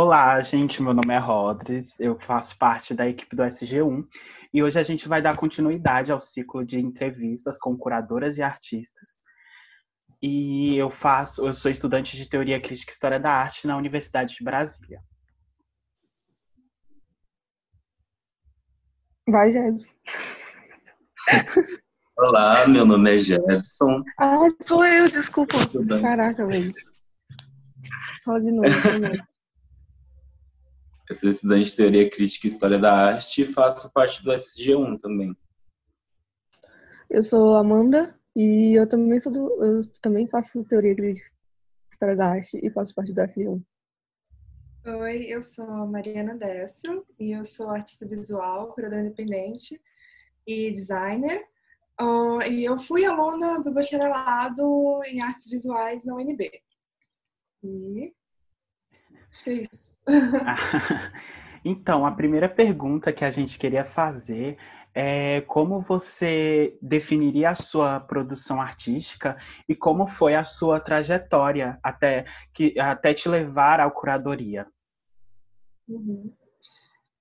Olá, gente. Meu nome é Rodrigues. Eu faço parte da equipe do SG1 e hoje a gente vai dar continuidade ao ciclo de entrevistas com curadoras e artistas. E eu faço, eu sou estudante de Teoria Crítica e História da Arte na Universidade de Brasília. Vai, Jebson. Olá, meu nome é Jebson. Ah, sou eu, desculpa. Caraca, velho. Fala de novo, de novo. Eu sou estudante de Teoria Crítica e História da Arte e faço parte do SG1 também. Eu sou Amanda e eu também sou do, eu também faço Teoria Crítica e História da Arte e faço parte do SG1. Oi, eu sou Mariana Destro e eu sou artista visual, curadora independente e designer. Uh, e eu fui aluna do bacharelado em artes visuais na UNB. E acho que é isso. então, a primeira pergunta que a gente queria fazer é como você definiria a sua produção artística e como foi a sua trajetória até, que, até te levar à curadoria? Uhum.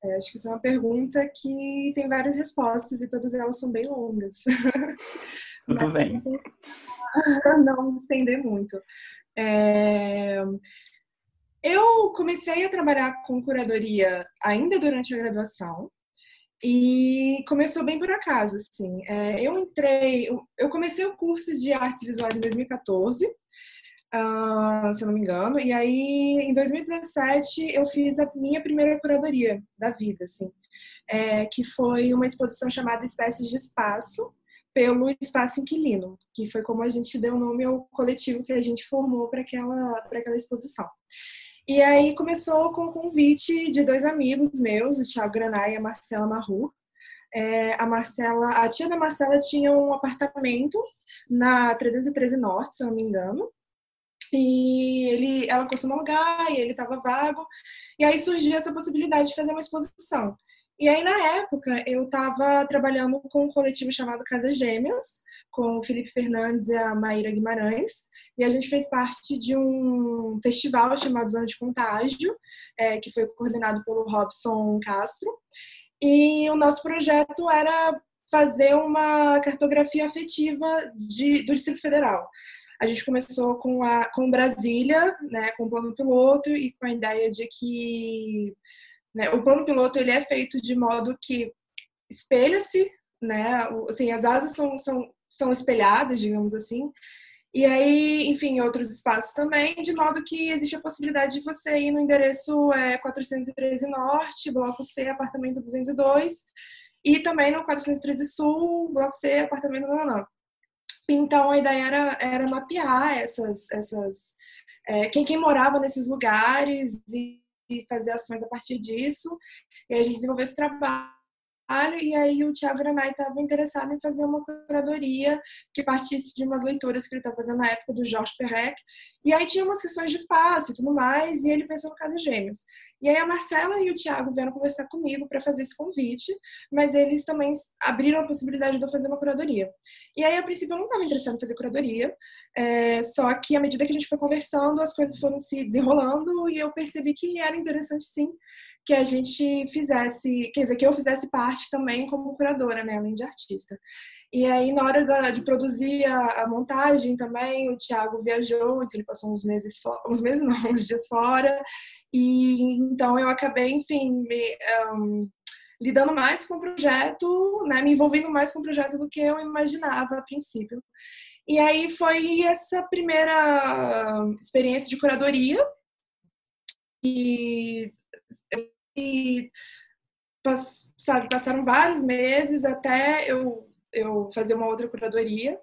É, acho que isso é uma pergunta que tem várias respostas e todas elas são bem longas. Tudo bem. Não me estender muito. É... Eu comecei a trabalhar com curadoria ainda durante a graduação e começou bem por acaso, assim. É, eu entrei, eu comecei o curso de artes visuais em 2014 uh, se eu não me engano. E aí, em 2017, eu fiz a minha primeira curadoria da vida, assim, é, que foi uma exposição chamada Espécies de Espaço, pelo Espaço Inquilino, que foi como a gente deu o nome ao coletivo que a gente formou para aquela, aquela exposição. E aí começou com o convite de dois amigos meus, o Thiago Granai e a Marcela Marru. É, a Marcela, a tia da Marcela tinha um apartamento na 313 Norte, se eu não me engano, e ele, ela costuma alugar e ele estava vago. E aí surgiu essa possibilidade de fazer uma exposição. E aí, na época, eu estava trabalhando com um coletivo chamado Casa Gêmeas, com o Felipe Fernandes e a Maíra Guimarães. E a gente fez parte de um festival chamado Zona de Contágio, é, que foi coordenado pelo Robson Castro. E o nosso projeto era fazer uma cartografia afetiva de, do Distrito Federal. A gente começou com, a, com Brasília, né, com o plano piloto e com a ideia de que né, o plano piloto ele é feito de modo que espelha-se, né, assim, as asas são, são, são espelhadas, digamos assim, e aí, enfim, outros espaços também, de modo que existe a possibilidade de você ir no endereço é, 413 Norte, Bloco C, apartamento 202, e também no 413 Sul, Bloco C, apartamento 99. Então a ideia era, era mapear essas, essas é, quem, quem morava nesses lugares e, e fazer ações a partir disso. E a gente desenvolveu esse trabalho e aí o Tiago Granai estava interessado em fazer uma curadoria que partisse de umas leituras que ele estava fazendo na época do Jorge Perrec. E aí tinha umas questões de espaço e tudo mais, e ele pensou no Casa Gêmeas. E aí a Marcela e o Tiago vieram conversar comigo para fazer esse convite, mas eles também abriram a possibilidade de eu fazer uma curadoria. E aí, a princípio, eu não estava interessada em fazer curadoria, é, só que à medida que a gente foi conversando, as coisas foram se desenrolando e eu percebi que era interessante sim que a gente fizesse, quer dizer, que eu fizesse parte também como curadora, né, além de artista. E aí, na hora da, de produzir a, a, montagem também, o Thiago viajou, então ele passou uns meses, uns meses não, uns dias fora, e então eu acabei, enfim, me, um, lidando mais com o projeto, né, me envolvendo mais com o projeto do que eu imaginava a princípio. E aí foi essa primeira experiência de curadoria, e e sabe, passaram vários meses até eu, eu fazer uma outra curadoria.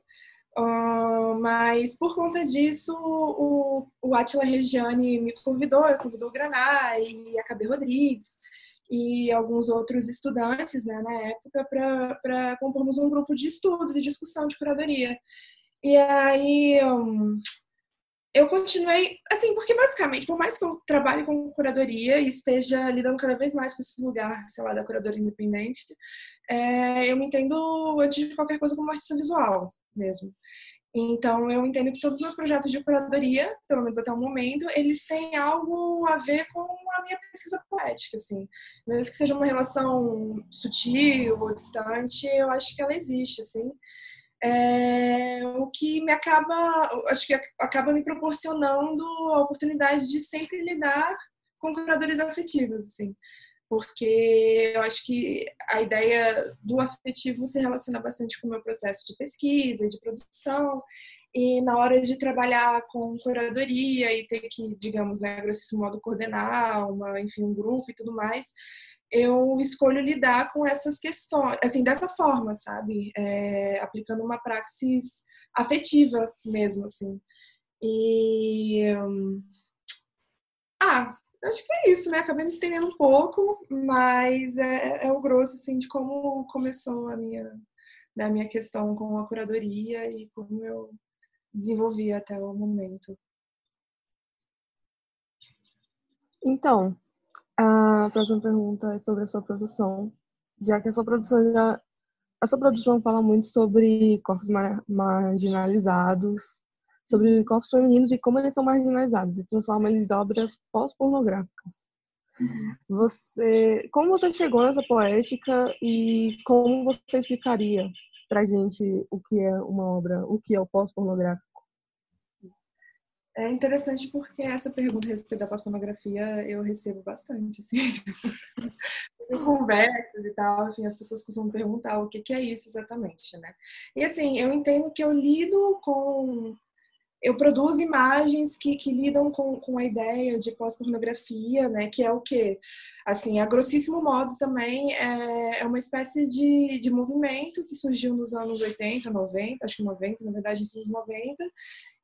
Uh, mas por conta disso, o, o Atila Regiane me convidou, convidou o Graná e a Cabe Rodrigues e alguns outros estudantes né, na época para compormos um grupo de estudos e discussão de curadoria. E aí, um, eu continuei, assim, porque basicamente, por mais que eu trabalhe com curadoria e esteja lidando cada vez mais com esse lugar, sei lá, da curadoria independente, é, eu me entendo, antes de qualquer coisa, como artista visual mesmo. Então, eu entendo que todos os meus projetos de curadoria, pelo menos até o momento, eles têm algo a ver com a minha pesquisa poética, assim. Mesmo que seja uma relação sutil ou distante, eu acho que ela existe, assim. É, o que me acaba, acho que acaba me proporcionando a oportunidade de sempre lidar com curadores afetivos, assim porque eu acho que a ideia do afetivo se relaciona bastante com o meu processo de pesquisa, de produção, e na hora de trabalhar com curadoria e ter que, digamos, né, grosso modo, coordenar uma, enfim, um grupo e tudo mais, eu escolho lidar com essas questões, assim, dessa forma, sabe? É, aplicando uma praxis afetiva mesmo, assim. E. Ah, acho que é isso, né? Acabei me estendendo um pouco, mas é, é o grosso, assim, de como começou a minha, né, a minha questão com a curadoria e como eu desenvolvi até o momento. Então, a próxima pergunta é sobre a sua produção, já que a sua produção já a sua produção fala muito sobre corpos marginalizados, sobre corpos femininos e como eles são marginalizados e transforma eles em obras pós-pornográficas. Uhum. Você, como você chegou nessa poética e como você explicaria pra gente o que é uma obra, o que é o pós-pornográfico? É interessante porque essa pergunta a respeito da pós-pornografia eu recebo bastante, assim, conversas e tal, enfim, as pessoas costumam perguntar o que, que é isso exatamente, né? E assim, eu entendo que eu lido com eu produzo imagens que, que lidam com, com a ideia de pós-pornografia, né? Que é o quê? Assim, a grossíssimo modo também é, é uma espécie de, de movimento que surgiu nos anos 80, 90, acho que 90, na verdade, nos anos 90,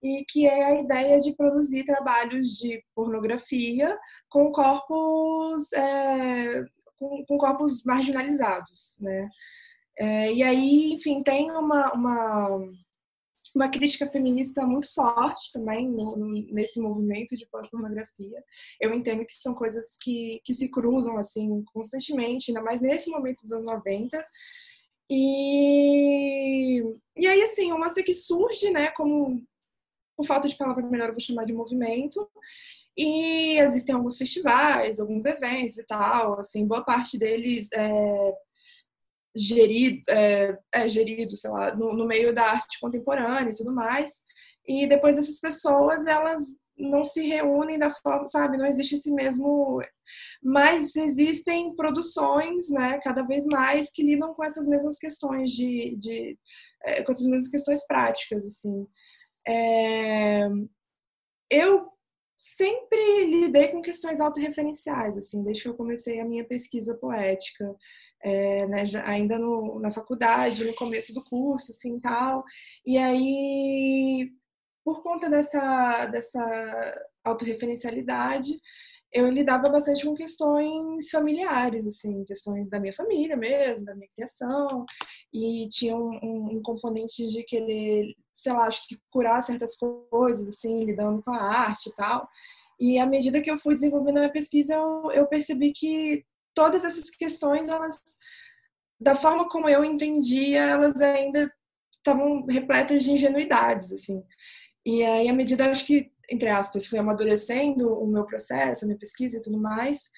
e que é a ideia de produzir trabalhos de pornografia com corpos é, com, com, corpos marginalizados, né? É, e aí, enfim, tem uma, uma uma crítica feminista muito forte também no, nesse movimento de pós-pornografia. Eu entendo que são coisas que, que se cruzam assim constantemente, ainda mais nesse momento dos anos 90. E, e aí, assim, uma coisa que surge, né, como, por falta de palavra melhor, eu vou chamar de movimento, e existem alguns festivais, alguns eventos e tal, assim, boa parte deles é, gerido, é, é, gerido, sei lá, no, no, meio da arte contemporânea e tudo mais. E depois essas pessoas, elas não se reúnem da forma, sabe, não existe esse mesmo, mas existem produções, né, cada vez mais que lidam com essas mesmas questões de, de é, com essas mesmas questões práticas, assim. É, eu sempre lidei com questões autorreferenciais, assim, desde que eu comecei a minha pesquisa poética é, né, ainda no, na faculdade, no começo do curso, assim, tal. E aí, por conta dessa, dessa autorreferencialidade, eu lidava bastante com questões familiares, assim, questões da minha família mesmo, da minha criação, e tinha um, um, um, componente de querer, sei lá, acho que curar certas coisas, assim, lidando com a arte e tal. E à medida que eu fui desenvolvendo a minha pesquisa, eu, eu percebi que todas essas questões, elas, da forma como eu entendia, elas ainda estavam repletas de ingenuidades, assim. E aí, à medida, acho que, entre aspas, fui amadurecendo o meu processo, a minha pesquisa e tudo mais,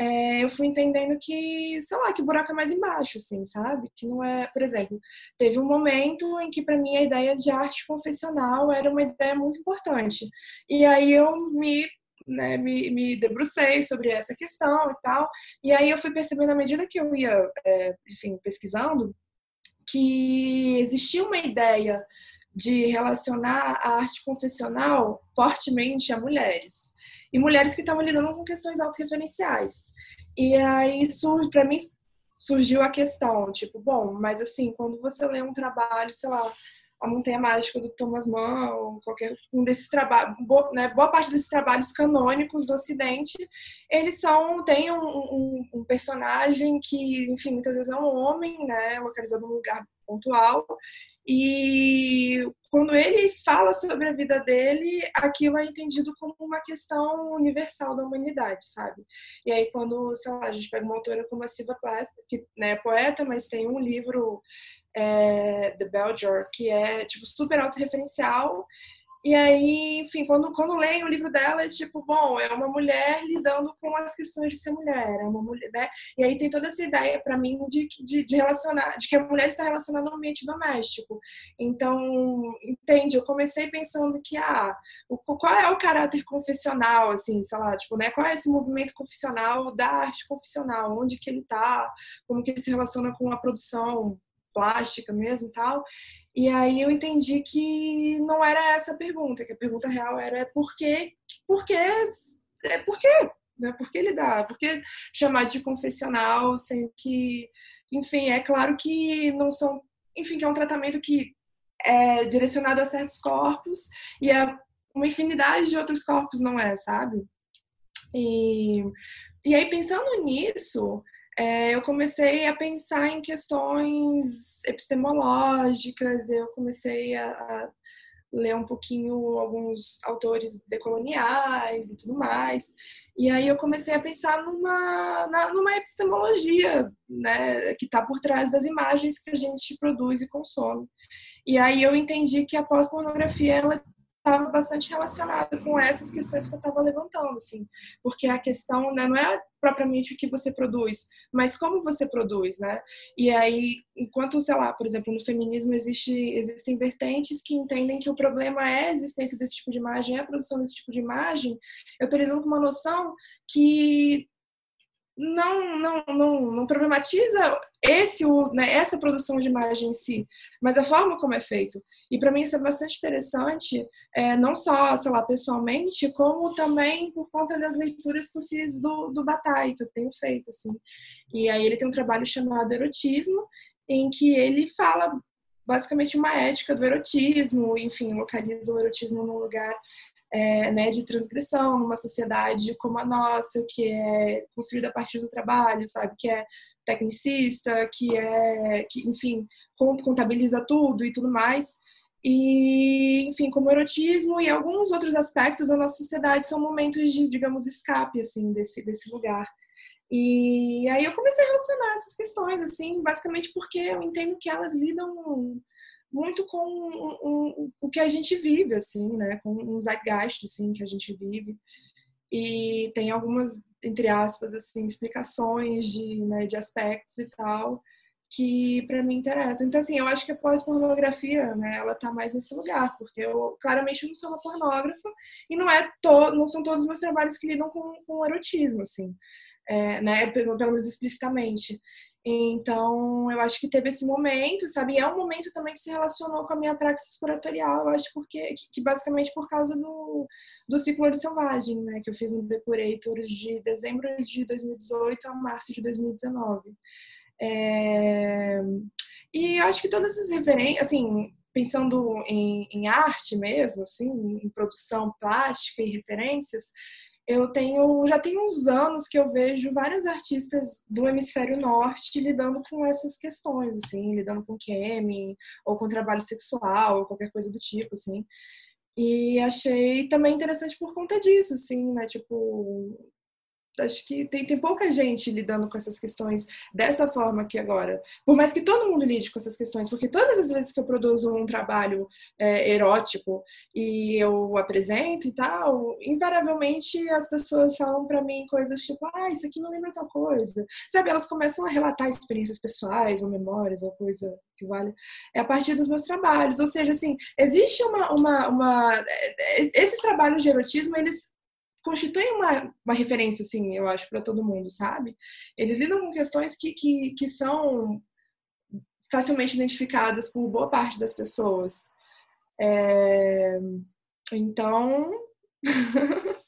é, eu fui entendendo que, sei lá, que o buraco é mais embaixo, assim, sabe? Que não é, por exemplo, teve um momento em que para mim a ideia de arte confessional era uma ideia muito importante. E aí eu me né, me, me debrucei sobre essa questão e tal. E aí eu fui percebendo, à medida que eu ia, é, enfim, pesquisando, que existia uma ideia de relacionar a arte confessional fortemente a mulheres. E mulheres que estavam lidando com questões autorreferenciais. E aí, para mim, surgiu a questão, tipo, bom, mas assim, quando você lê um trabalho, sei lá, a Montanha Mágica do Thomas Mann, ou qualquer um desses trabalhos, boa, né, boa parte desses trabalhos canônicos do Ocidente, eles são, tem um, um, um, personagem que, enfim, muitas vezes é um homem, né, localizado num lugar pontual, e quando ele fala sobre a vida dele, aquilo é entendido como uma questão universal da humanidade, sabe? E aí quando, sei lá, a gente pega uma autora como a Siva Plath, que né, é poeta, mas tem um livro é, The Belger, que é tipo super autorreferencial E aí, enfim, quando, quando leio o livro dela, é tipo, bom, é uma mulher lidando com as questões de ser mulher, é uma mulher, né? E aí tem toda essa ideia para mim de, de, de, relacionar, de que a mulher está relacionada ao ambiente doméstico. Então, entende? Eu comecei pensando que, ah, o, qual é o caráter confessional, assim, sei lá, tipo, né? Qual é esse movimento confessional da arte confessional? Onde que ele tá? Como que ele se relaciona com a produção plástica mesmo e tal. E aí eu entendi que não era essa a pergunta, que a pergunta real era por quê, por quê, é por quê, né? Por que lidar? Por que chamar de confessional sem que, enfim, é claro que não são, enfim, que é um tratamento que é direcionado a certos corpos e a uma infinidade de outros corpos não é, sabe? E, e aí pensando nisso, é, eu comecei a pensar em questões epistemológicas, eu comecei a, a ler um pouquinho alguns autores decoloniais e tudo mais. E aí eu comecei a pensar numa, na, numa epistemologia né, que está por trás das imagens que a gente produz e consome. E aí eu entendi que a pós-pornografia ela estava bastante relacionada com essas questões que eu estava levantando, assim, porque a questão né, não é propriamente o que você produz, mas como você produz, né? E aí, enquanto, sei lá, por exemplo, no feminismo existe, existem vertentes que entendem que o problema é a existência desse tipo de imagem, é a produção desse tipo de imagem, eu estou lidando com uma noção que não, não, não, não problematiza esse, né, essa produção de imagem em si, mas a forma como é feito. E para mim isso é bastante interessante, é, não só, sei lá, pessoalmente, como também por conta das leituras que eu fiz do, do Bataille, que eu tenho feito, assim. E aí ele tem um trabalho chamado Erotismo, em que ele fala basicamente uma ética do erotismo, enfim, localiza o erotismo num lugar é, né, de transgressão numa sociedade como a nossa, que é construída a partir do trabalho, sabe? Que é tecnicista, que é, que, enfim, contabiliza tudo e tudo mais. E, enfim, como erotismo e alguns outros aspectos da nossa sociedade são momentos de, digamos, escape, assim, desse, desse lugar. E aí eu comecei a relacionar essas questões, assim, basicamente porque eu entendo que elas lidam muito com um, um, o que a gente vive, assim, né? Com um zeitgeist, assim, que a gente vive. E tem algumas, entre aspas, assim, explicações de, né, de aspectos e tal que para mim interessam. Então, assim, eu acho que a pós-pornografia, né, ela tá mais nesse lugar, porque eu claramente não sou uma pornógrafa e não é to não são todos os meus trabalhos que lidam com, com erotismo, assim, é, né, pelo, pelo menos explicitamente. Então, eu acho que teve esse momento, sabe? E é um momento também que se relacionou com a minha praxis curatorial, eu acho porque, que, basicamente por causa do, do ciclo de selvagem, né? Que eu fiz um Depurator de dezembro de 2018 a março de 2019. É... E acho que todas essas referências, assim, pensando em, em arte mesmo, assim, em produção plástica e referências, eu tenho já tem uns anos que eu vejo várias artistas do hemisfério norte lidando com essas questões, assim, lidando com kemi ou com trabalho sexual ou qualquer coisa do tipo, assim. E achei também interessante por conta disso, assim, né? Tipo, acho que tem, tem pouca gente lidando com essas questões dessa forma aqui agora. Por mais que todo mundo lide com essas questões, porque todas as vezes que eu produzo um trabalho é, erótico e eu apresento e tal, invariavelmente as pessoas falam para mim coisas tipo, ah, isso aqui não lembra tal coisa. Sabe, elas começam a relatar experiências pessoais ou memórias ou coisa que vale. É a partir dos meus trabalhos. Ou seja, assim, existe uma. uma, uma é, é, esses trabalhos de erotismo, eles constituem uma, uma referência, assim, eu acho, para todo mundo, sabe? Eles lidam com questões que, que, que são facilmente identificadas por boa parte das pessoas. É... Então.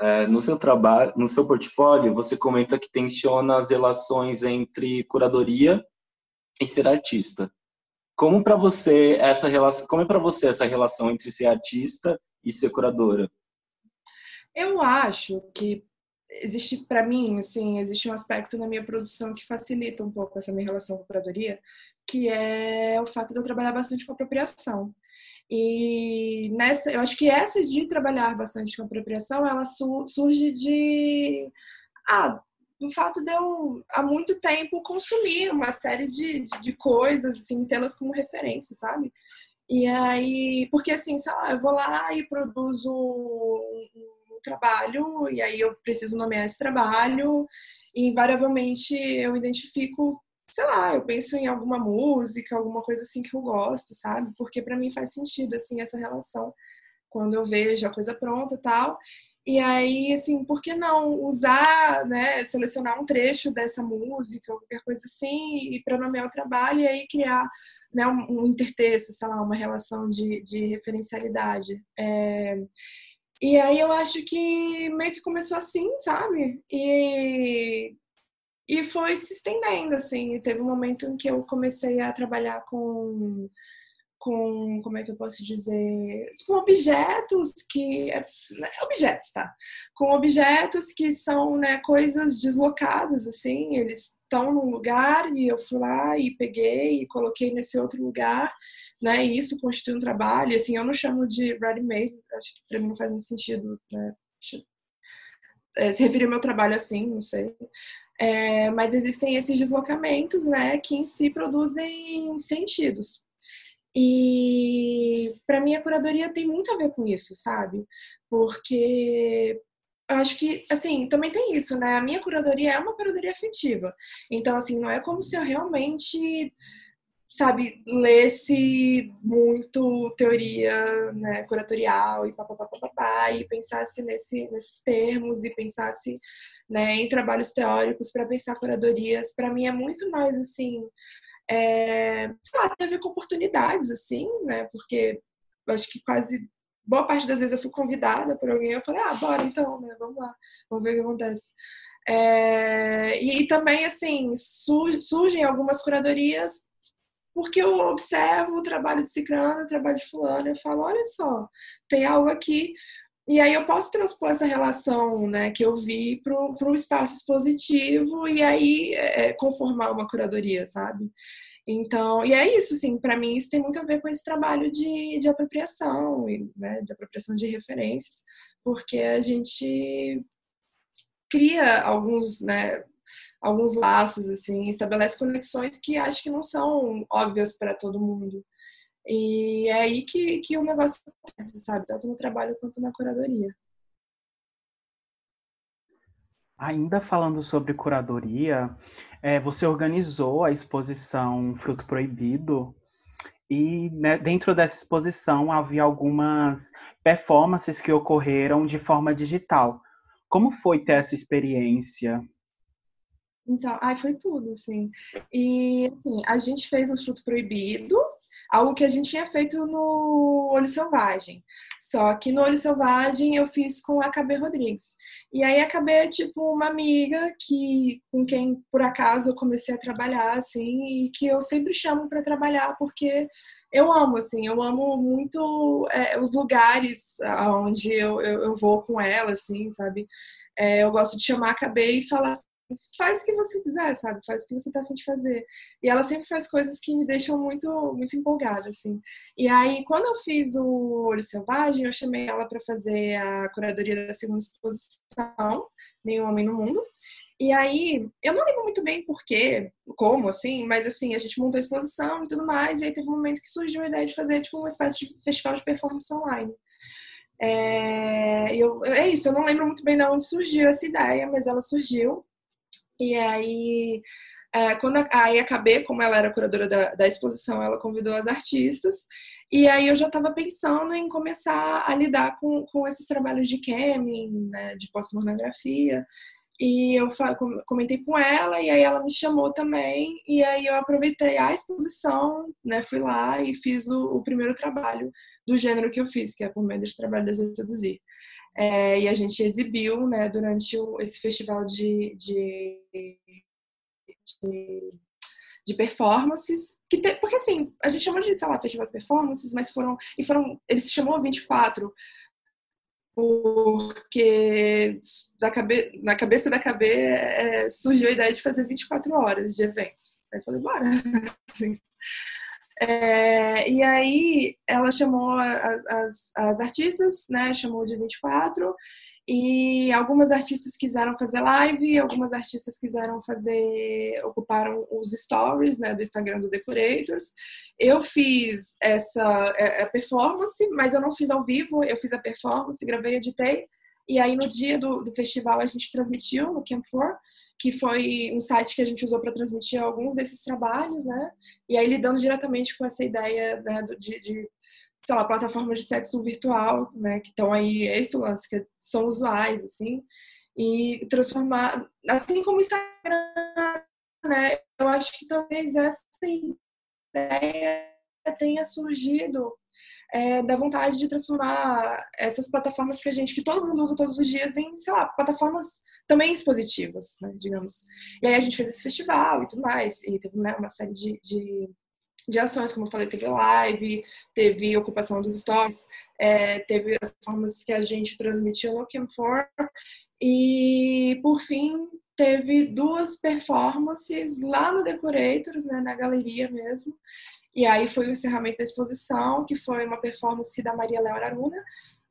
é, no seu trabalho, no seu portfólio, você comenta que tensiona as relações entre curadoria e ser artista. Como para você essa relação, como é para você essa relação entre ser artista e ser curadora? Eu acho que existe para mim, assim, existe um aspecto na minha produção que facilita um pouco essa minha relação com a curadoria, que é o fato de eu trabalhar bastante com apropriação. E nessa, eu acho que essa de trabalhar bastante com apropriação, ela su, surge de ah, o fato de eu, há muito tempo, consumir uma série de, de coisas, assim, tê-las como referência, sabe? E aí, porque assim, sei lá, eu vou lá e produzo um, um trabalho, e aí eu preciso nomear esse trabalho, e invariavelmente eu identifico, sei lá, eu penso em alguma música, alguma coisa assim que eu gosto, sabe? Porque para mim faz sentido, assim, essa relação quando eu vejo a coisa pronta e tal. E aí, assim, por que não usar, né, selecionar um trecho dessa música, qualquer coisa assim, e para nomear o trabalho e aí criar né, um, um intertexto, sei lá, uma relação de, de referencialidade. É... E aí eu acho que meio que começou assim, sabe? E, e foi se estendendo, assim. Teve um momento em que eu comecei a trabalhar com com, como é que eu posso dizer, com objetos que, né, objetos, tá? Com objetos que são, né, coisas deslocadas, assim, eles estão num lugar e eu fui lá e peguei e coloquei nesse outro lugar, né, e isso constitui um trabalho, assim, eu não chamo de ready-made, acho que pra mim não faz muito sentido, né, é, se referir ao meu trabalho assim, não sei. É, mas existem esses deslocamentos, né, que em si produzem sentidos. E para mim a curadoria tem muito a ver com isso, sabe? Porque eu acho que, assim, também tem isso, né? A minha curadoria é uma curadoria afetiva. Então, assim, não é como se eu realmente, sabe, lesse muito teoria né, curatorial e papapá, e pensasse nesse, nesses termos e pensasse né, em trabalhos teóricos para pensar curadorias. Para mim é muito mais, assim, é, sei lá, com oportunidades, assim, né? Porque acho que quase boa parte das vezes eu fui convidada por alguém, eu falei, ah, bora então, né? Vamos lá, vamos ver o que acontece. É, e, e, também, assim, surgem algumas curadorias porque eu observo o trabalho de Cicrano, o trabalho de Fulano, eu falo, olha só, tem algo aqui. E aí eu posso transpor essa relação né, que eu vi para um espaço expositivo e aí é, conformar uma curadoria, sabe? Então, e é isso, sim, para mim isso tem muito a ver com esse trabalho de, de apropriação, né, de apropriação de referências, porque a gente cria alguns, né, alguns laços, assim, estabelece conexões que acho que não são óbvias para todo mundo. E é aí que, que o negócio acontece, sabe? Tanto no trabalho quanto na curadoria. Ainda falando sobre curadoria, é, você organizou a exposição Fruto Proibido e né, dentro dessa exposição havia algumas performances que ocorreram de forma digital. Como foi ter essa experiência? Então, ai, foi tudo, assim. E, assim, a gente fez um Fruto Proibido, algo que a gente tinha feito no Olho Selvagem. Só que no Olho Selvagem eu fiz com a KB Rodrigues. E aí a KB é tipo uma amiga que com quem por acaso eu comecei a trabalhar assim e que eu sempre chamo para trabalhar porque eu amo, assim, eu amo muito é, os lugares onde eu, eu, eu, vou com ela, assim, sabe? É, eu gosto de chamar a KB e falar faz o que você quiser, sabe? Faz o que você tá afim de fazer. E ela sempre faz coisas que me deixam muito, muito empolgada, assim. E aí, quando eu fiz o Olho Selvagem, eu chamei ela para fazer a curadoria da segunda exposição, Nenhum Homem no Mundo. E aí, eu não lembro muito bem porquê, como, assim, mas assim, a gente montou a exposição e tudo mais, e aí teve um momento que surgiu a ideia de fazer, tipo, uma espécie de festival de performance online. É, eu, é isso, eu não lembro muito bem de onde surgiu essa ideia, mas ela surgiu. E aí, é, quando a, aí acabei, como ela era curadora da, da exposição, ela convidou as artistas. E aí eu já estava pensando em começar a lidar com, com esses trabalhos de camming, né, de pós-pornografia. E eu comentei com ela, e aí ela me chamou também, e aí eu aproveitei a exposição, né, fui lá e fiz o, o primeiro trabalho do gênero que eu fiz, que é por meio desse trabalho de seduzir. É, e a gente exibiu né, durante o, esse festival de, de, de, de performances, que te, porque assim, a gente chamou de, sei lá, festival de performances, mas foram, e foram, ele se chamou 24, porque da cabe, na cabeça da KB é, surgiu a ideia de fazer 24 horas de eventos. Aí eu falei, bora! Assim. É, e aí ela chamou as, as, as, artistas, né? Chamou de 24 e algumas artistas quiseram fazer live, algumas artistas quiseram fazer, ocuparam os stories, né, do Instagram do Decorators. Eu fiz essa é, é performance, mas eu não fiz ao vivo, eu fiz a performance, gravei, editei. E aí no dia do, do festival a gente transmitiu no Camp 4 que foi um site que a gente usou para transmitir alguns desses trabalhos, né? E aí lidando diretamente com essa ideia né, de, de, sei lá, plataformas de sexo virtual, né? Que estão aí, esse lance, que são usuais, assim. E transformar, assim como o Instagram, né? Eu acho que talvez essa ideia tenha surgido é, da vontade de transformar essas plataformas que a gente, que todo mundo usa todos os dias, em, sei lá, plataformas também expositivas, né, digamos. E aí a gente fez esse festival e tudo mais, e teve né, uma série de, de, de, ações, como eu falei, teve live, teve ocupação dos stories, é, teve as formas que a gente transmitiu no Cam4, e por fim teve duas performances lá no Decorators, né, na galeria mesmo, e aí foi o encerramento da exposição, que foi uma performance da Maria Léo Araruna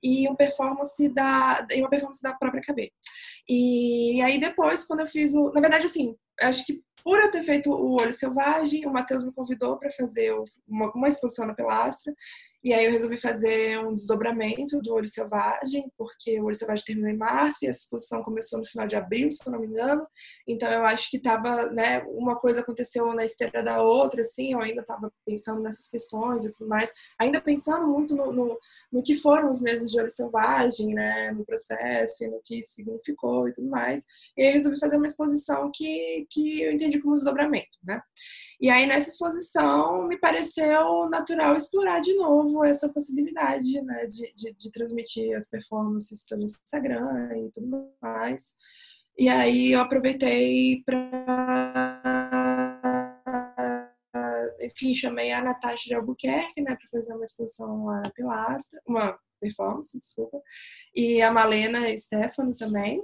e uma performance da, e uma performance da própria KB. E aí depois, quando eu fiz o... Na verdade, assim, acho que por eu ter feito o Olho Selvagem, o Matheus me convidou para fazer uma, uma exposição na Pelastra. E aí eu resolvi fazer um desdobramento do Olho Selvagem, porque o Olho Selvagem terminou em março e essa exposição começou no final de abril, se eu não me engano. Então eu acho que estava, né, uma coisa aconteceu na esteira da outra, assim, eu ainda estava pensando nessas questões e tudo mais, ainda pensando muito no, no, no, que foram os meses de Olho Selvagem, né, no processo e no que significou e tudo mais. E aí eu resolvi fazer uma exposição que, que eu entendi como desdobramento, né. E aí, nessa exposição, me pareceu natural explorar de novo essa possibilidade né, de, de, de transmitir as performances pelo Instagram e tudo mais. E aí, eu aproveitei para. Enfim, chamei a Natasha de Albuquerque né, para fazer uma exposição lá na Pilastra, uma performance, desculpa, e a Malena Stefano também.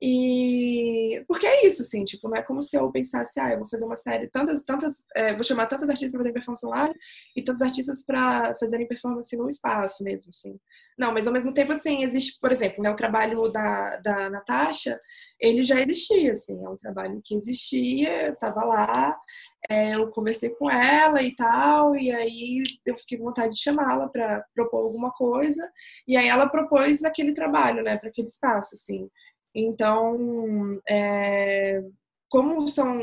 E porque é isso, assim, tipo, não é como se eu pensasse, ah, eu vou fazer uma série, tantas, tantas, é, vou chamar tantas artistas para fazer performance online e tantos artistas para fazerem performance no espaço mesmo, assim. Não, mas ao mesmo tempo, assim, existe, por exemplo, né, o trabalho da, da Natasha, ele já existia, assim, é um trabalho que existia, estava lá, é, eu conversei com ela e tal, e aí eu fiquei com vontade de chamá-la para propor alguma coisa, e aí ela propôs aquele trabalho, né, para aquele espaço, assim. Então, é, como são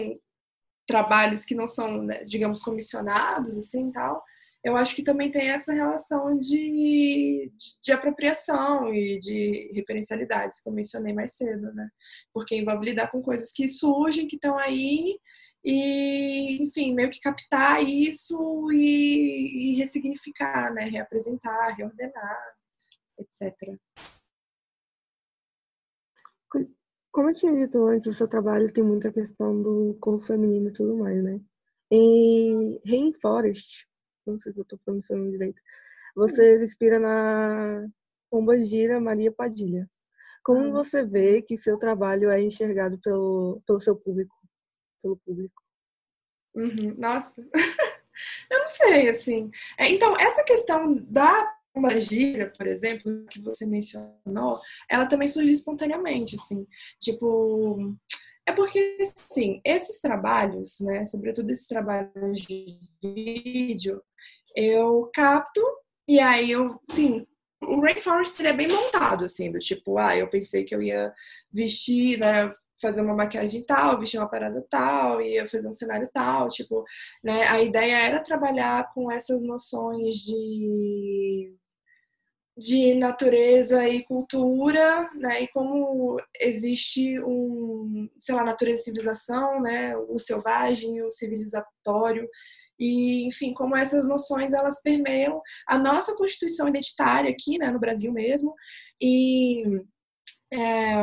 trabalhos que não são, né, digamos, comissionados, assim, tal, eu acho que também tem essa relação de, de, de, apropriação e de referencialidades, que eu mencionei mais cedo, né? Porque envolve lidar com coisas que surgem, que estão aí, e, enfim, meio que captar isso e, e ressignificar, né? Reapresentar, reordenar, etc. Como eu tinha dito antes, o seu trabalho tem muita questão do corpo feminino e tudo mais, né? Em Rainforest, não sei se eu estou pronunciando direito, você se inspira na Pomba Gira Maria Padilha. Como ah. você vê que seu trabalho é enxergado pelo, pelo seu público? Pelo público? Uhum. Nossa, eu não sei, assim. É, então, essa questão da uma gira, por exemplo, que você mencionou, ela também surgiu espontaneamente, assim. Tipo, é porque, assim, esses trabalhos, né, sobretudo esses trabalhos de vídeo, eu capto e aí eu, sim, o Rainforest ele é bem montado, assim, do tipo, ah, eu pensei que eu ia vestir, né, fazer uma maquiagem tal, vestir uma parada tal, ia fazer um cenário tal, tipo, né, a ideia era trabalhar com essas noções de de natureza e cultura, né? E como existe um, sei lá, natureza e civilização, né? O selvagem, o civilizatório e, enfim, como essas noções elas permeiam a nossa constituição identitária aqui, né? No Brasil mesmo e é,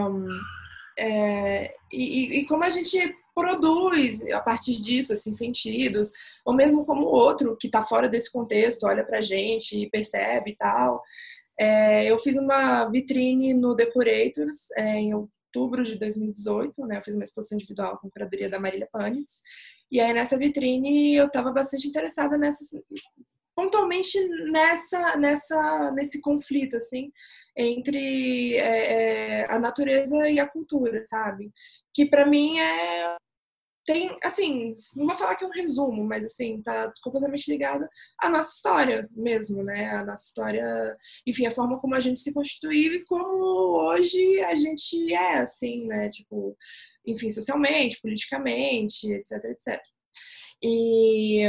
é, e, e como a gente produz a partir disso assim sentidos ou mesmo como o outro que está fora desse contexto olha para gente e percebe e tal é, eu fiz uma vitrine no Decorators é, em outubro de 2018, né? Eu fiz uma exposição individual com a curadoria da Marília Panitz. E aí nessa vitrine eu estava bastante interessada nessa pontualmente nessa nessa nesse conflito assim entre é, é, a natureza e a cultura, sabe? Que para mim é tem, assim, não vou falar que é um resumo, mas assim, tá completamente ligado à nossa história mesmo, né? A nossa história, enfim, a forma como a gente se constituiu e como hoje a gente é, assim, né? Tipo, enfim, socialmente, politicamente, etc, etc. E,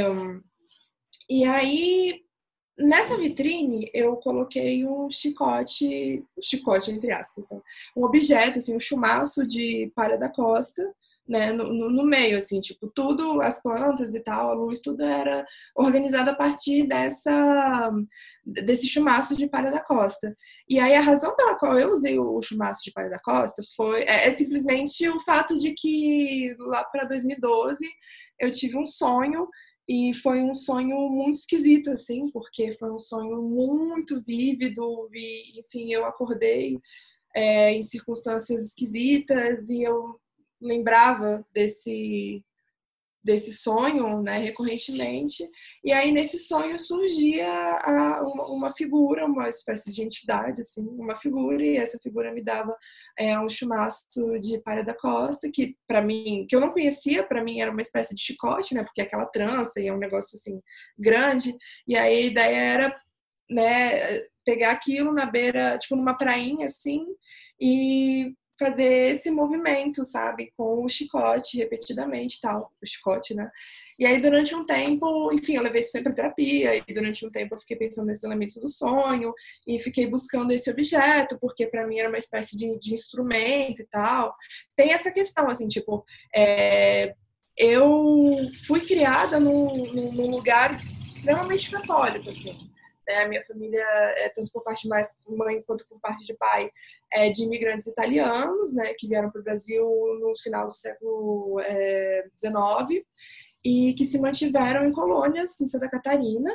e aí, nessa vitrine, eu coloquei um chicote, um chicote entre aspas, tá? um objeto, assim, um chumaço de palha da costa, né, no, no, meio, assim, tipo, tudo, as plantas e tal, a luz, tudo era organizado a partir dessa, desse chumaço de palha da costa. E aí a razão pela qual eu usei o chumaço de palha da costa foi, é, é simplesmente o fato de que lá para 2012 eu tive um sonho e foi um sonho muito esquisito, assim, porque foi um sonho muito vívido e, enfim, eu acordei é, em circunstâncias esquisitas e eu lembrava desse desse sonho, né, recorrentemente. E aí nesse sonho surgia a, uma, uma, figura, uma espécie de entidade, assim, uma figura e essa figura me dava é, um chumaço de palha da costa que para mim, que eu não conhecia, para mim era uma espécie de chicote, né, porque é aquela trança e é um negócio assim grande. E aí a ideia era, né, pegar aquilo na beira, tipo numa prainha assim e fazer esse movimento, sabe, com o chicote repetidamente, tal, o chicote, né? E aí durante um tempo, enfim, eu levei isso sempre para terapia e durante um tempo eu fiquei pensando nesses elementos do sonho e fiquei buscando esse objeto porque para mim era uma espécie de, de, instrumento e tal. Tem essa questão assim, tipo, é, eu fui criada num, num lugar extremamente católico, assim. Né? A minha família é tanto por parte de mãe quanto por parte de pai é de imigrantes italianos, né, que vieram para o Brasil no final do século XIX é, e que se mantiveram em colônias em Santa Catarina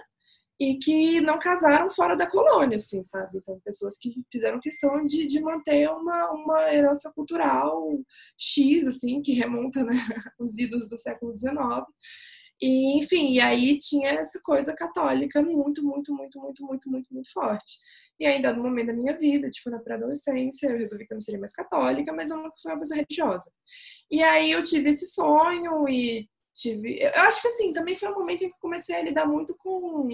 e que não casaram fora da colônia, assim, sabe? Então, pessoas que fizeram questão de, de manter uma, uma herança cultural X, assim, que remonta né, os idos do século XIX. E, enfim, e aí tinha essa coisa católica muito, muito, muito, muito, muito, muito, muito forte. E aí, dado momento da minha vida, tipo, na pré-adolescência, eu resolvi que eu não seria mais católica, mas eu nunca fui uma pessoa religiosa. E aí eu tive esse sonho e tive... Eu acho que, assim, também foi um momento em que comecei a lidar muito com,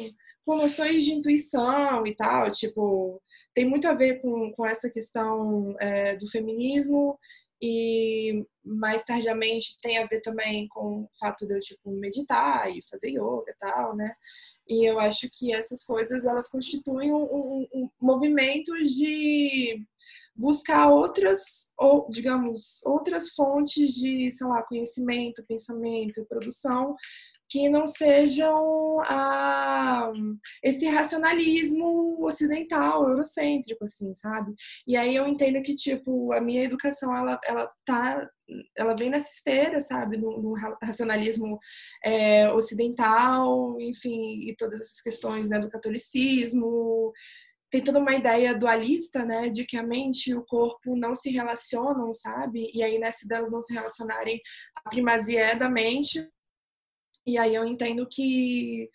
com noções de intuição e tal, tipo... Tem muito a ver com, com essa questão é, do feminismo e mais tardiamente tem a ver também com o fato de eu tipo meditar e fazer yoga e tal, né? E eu acho que essas coisas elas constituem um, um, um movimento de buscar outras ou digamos outras fontes de sei lá conhecimento, pensamento, produção que não sejam ah, esse racionalismo ocidental, eurocêntrico, assim, sabe? E aí eu entendo que, tipo, a minha educação, ela, ela tá, ela vem nessa esteira, sabe? No, no racionalismo é, ocidental, enfim, e todas essas questões, né, do catolicismo, tem toda uma ideia dualista, né, de que a mente e o corpo não se relacionam, sabe? E aí nessa delas não se relacionarem, a primazia é da mente, e aí eu entendo que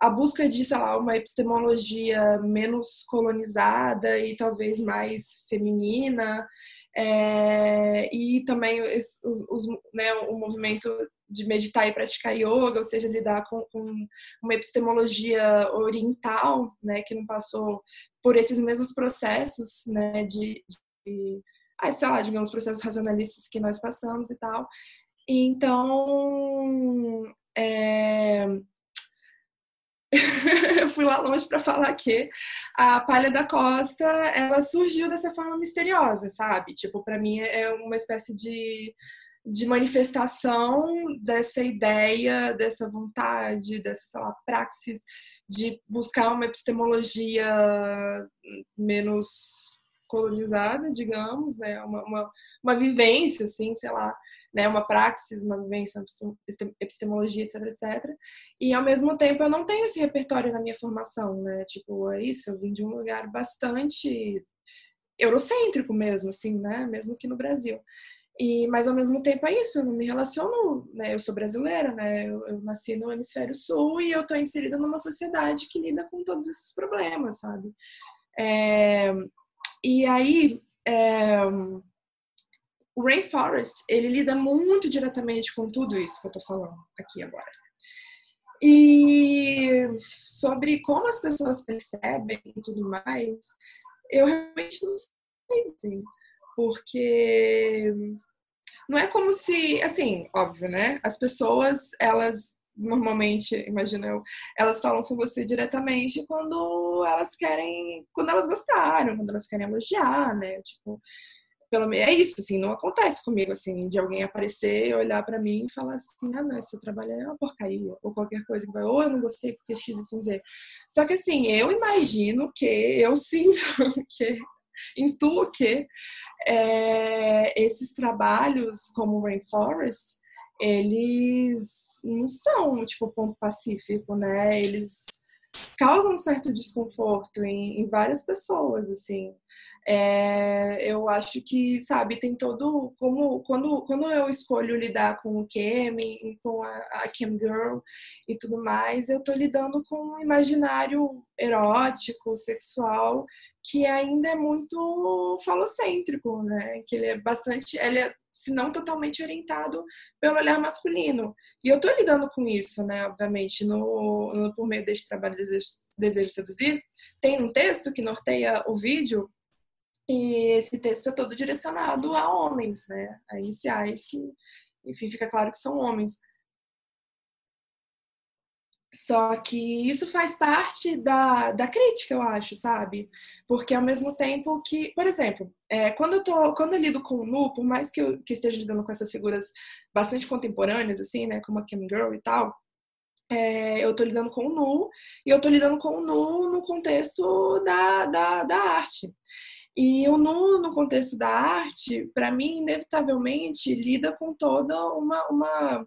a busca de, sei lá, uma epistemologia menos colonizada e talvez mais feminina, é, e também os, os, né, o movimento de meditar e praticar yoga, ou seja, lidar com, com uma epistemologia oriental, né, que não passou por esses mesmos processos, né, de, de ah, sei lá, digamos, processos racionalistas que nós passamos e tal. Então, é... eu fui lá longe para falar que a palha da costa ela surgiu dessa forma misteriosa, sabe? Tipo, para mim é uma espécie de, de manifestação dessa ideia, dessa vontade, dessa, sei lá, praxis de buscar uma epistemologia menos colonizada, digamos, né? Uma, uma, uma vivência, assim, sei lá, né, uma praxis, uma vivência, epistemologia, etc, etc. E ao mesmo tempo eu não tenho esse repertório na minha formação, né? Tipo, é isso, eu vim de um lugar bastante eurocêntrico mesmo, assim, né? Mesmo que no Brasil. E, mas ao mesmo tempo é isso, eu não me relaciono, né? Eu sou brasileira, né? Eu, eu nasci no hemisfério sul e eu tô inserida numa sociedade que lida com todos esses problemas, sabe? É, e aí, é, o Rainforest, ele lida muito diretamente com tudo isso que eu tô falando aqui agora. E sobre como as pessoas percebem e tudo mais, eu realmente não sei, assim, porque não é como se, assim, óbvio, né? As pessoas, elas normalmente, imagino eu, elas falam com você diretamente quando elas querem, quando elas gostaram, quando elas querem elogiar, né? Tipo, pelo menos é isso, assim, não acontece comigo, assim, de alguém aparecer, olhar para mim e falar assim, ah, não, esse trabalho é uma porcaria, ou qualquer coisa que vai, ou eu não gostei porque X, Y, Z. Só que, assim, eu imagino que, eu sinto que, intuo que é, esses trabalhos como Rainforest, eles não são, tipo, ponto pacífico, né? Eles causam um certo desconforto em, em várias pessoas, assim. É, eu acho que, sabe, tem todo. Como, quando, quando eu escolho lidar com o Kemi, com a, a Girl e tudo mais, eu tô lidando com um imaginário erótico, sexual, que ainda é muito falocêntrico, né? Que ele é bastante. Ele é, se não totalmente orientado pelo olhar masculino. E eu tô lidando com isso, né? Obviamente, no, no por meio deste trabalho Desejo, Desejo Seduzir, tem um texto que norteia o vídeo e esse texto é todo direcionado a homens, né? A iniciais que, enfim, fica claro que são homens. Só que isso faz parte da, da crítica, eu acho, sabe? Porque ao mesmo tempo que, por exemplo, é, quando, eu tô, quando eu lido com o nu, por mais que eu que esteja lidando com essas figuras bastante contemporâneas, assim, né? Como a Cam Girl e tal, é, eu tô lidando com o nu, e eu tô lidando com o nu no contexto da, da, da arte. E o nu, no contexto da arte, para mim, inevitavelmente, lida com toda uma, uma,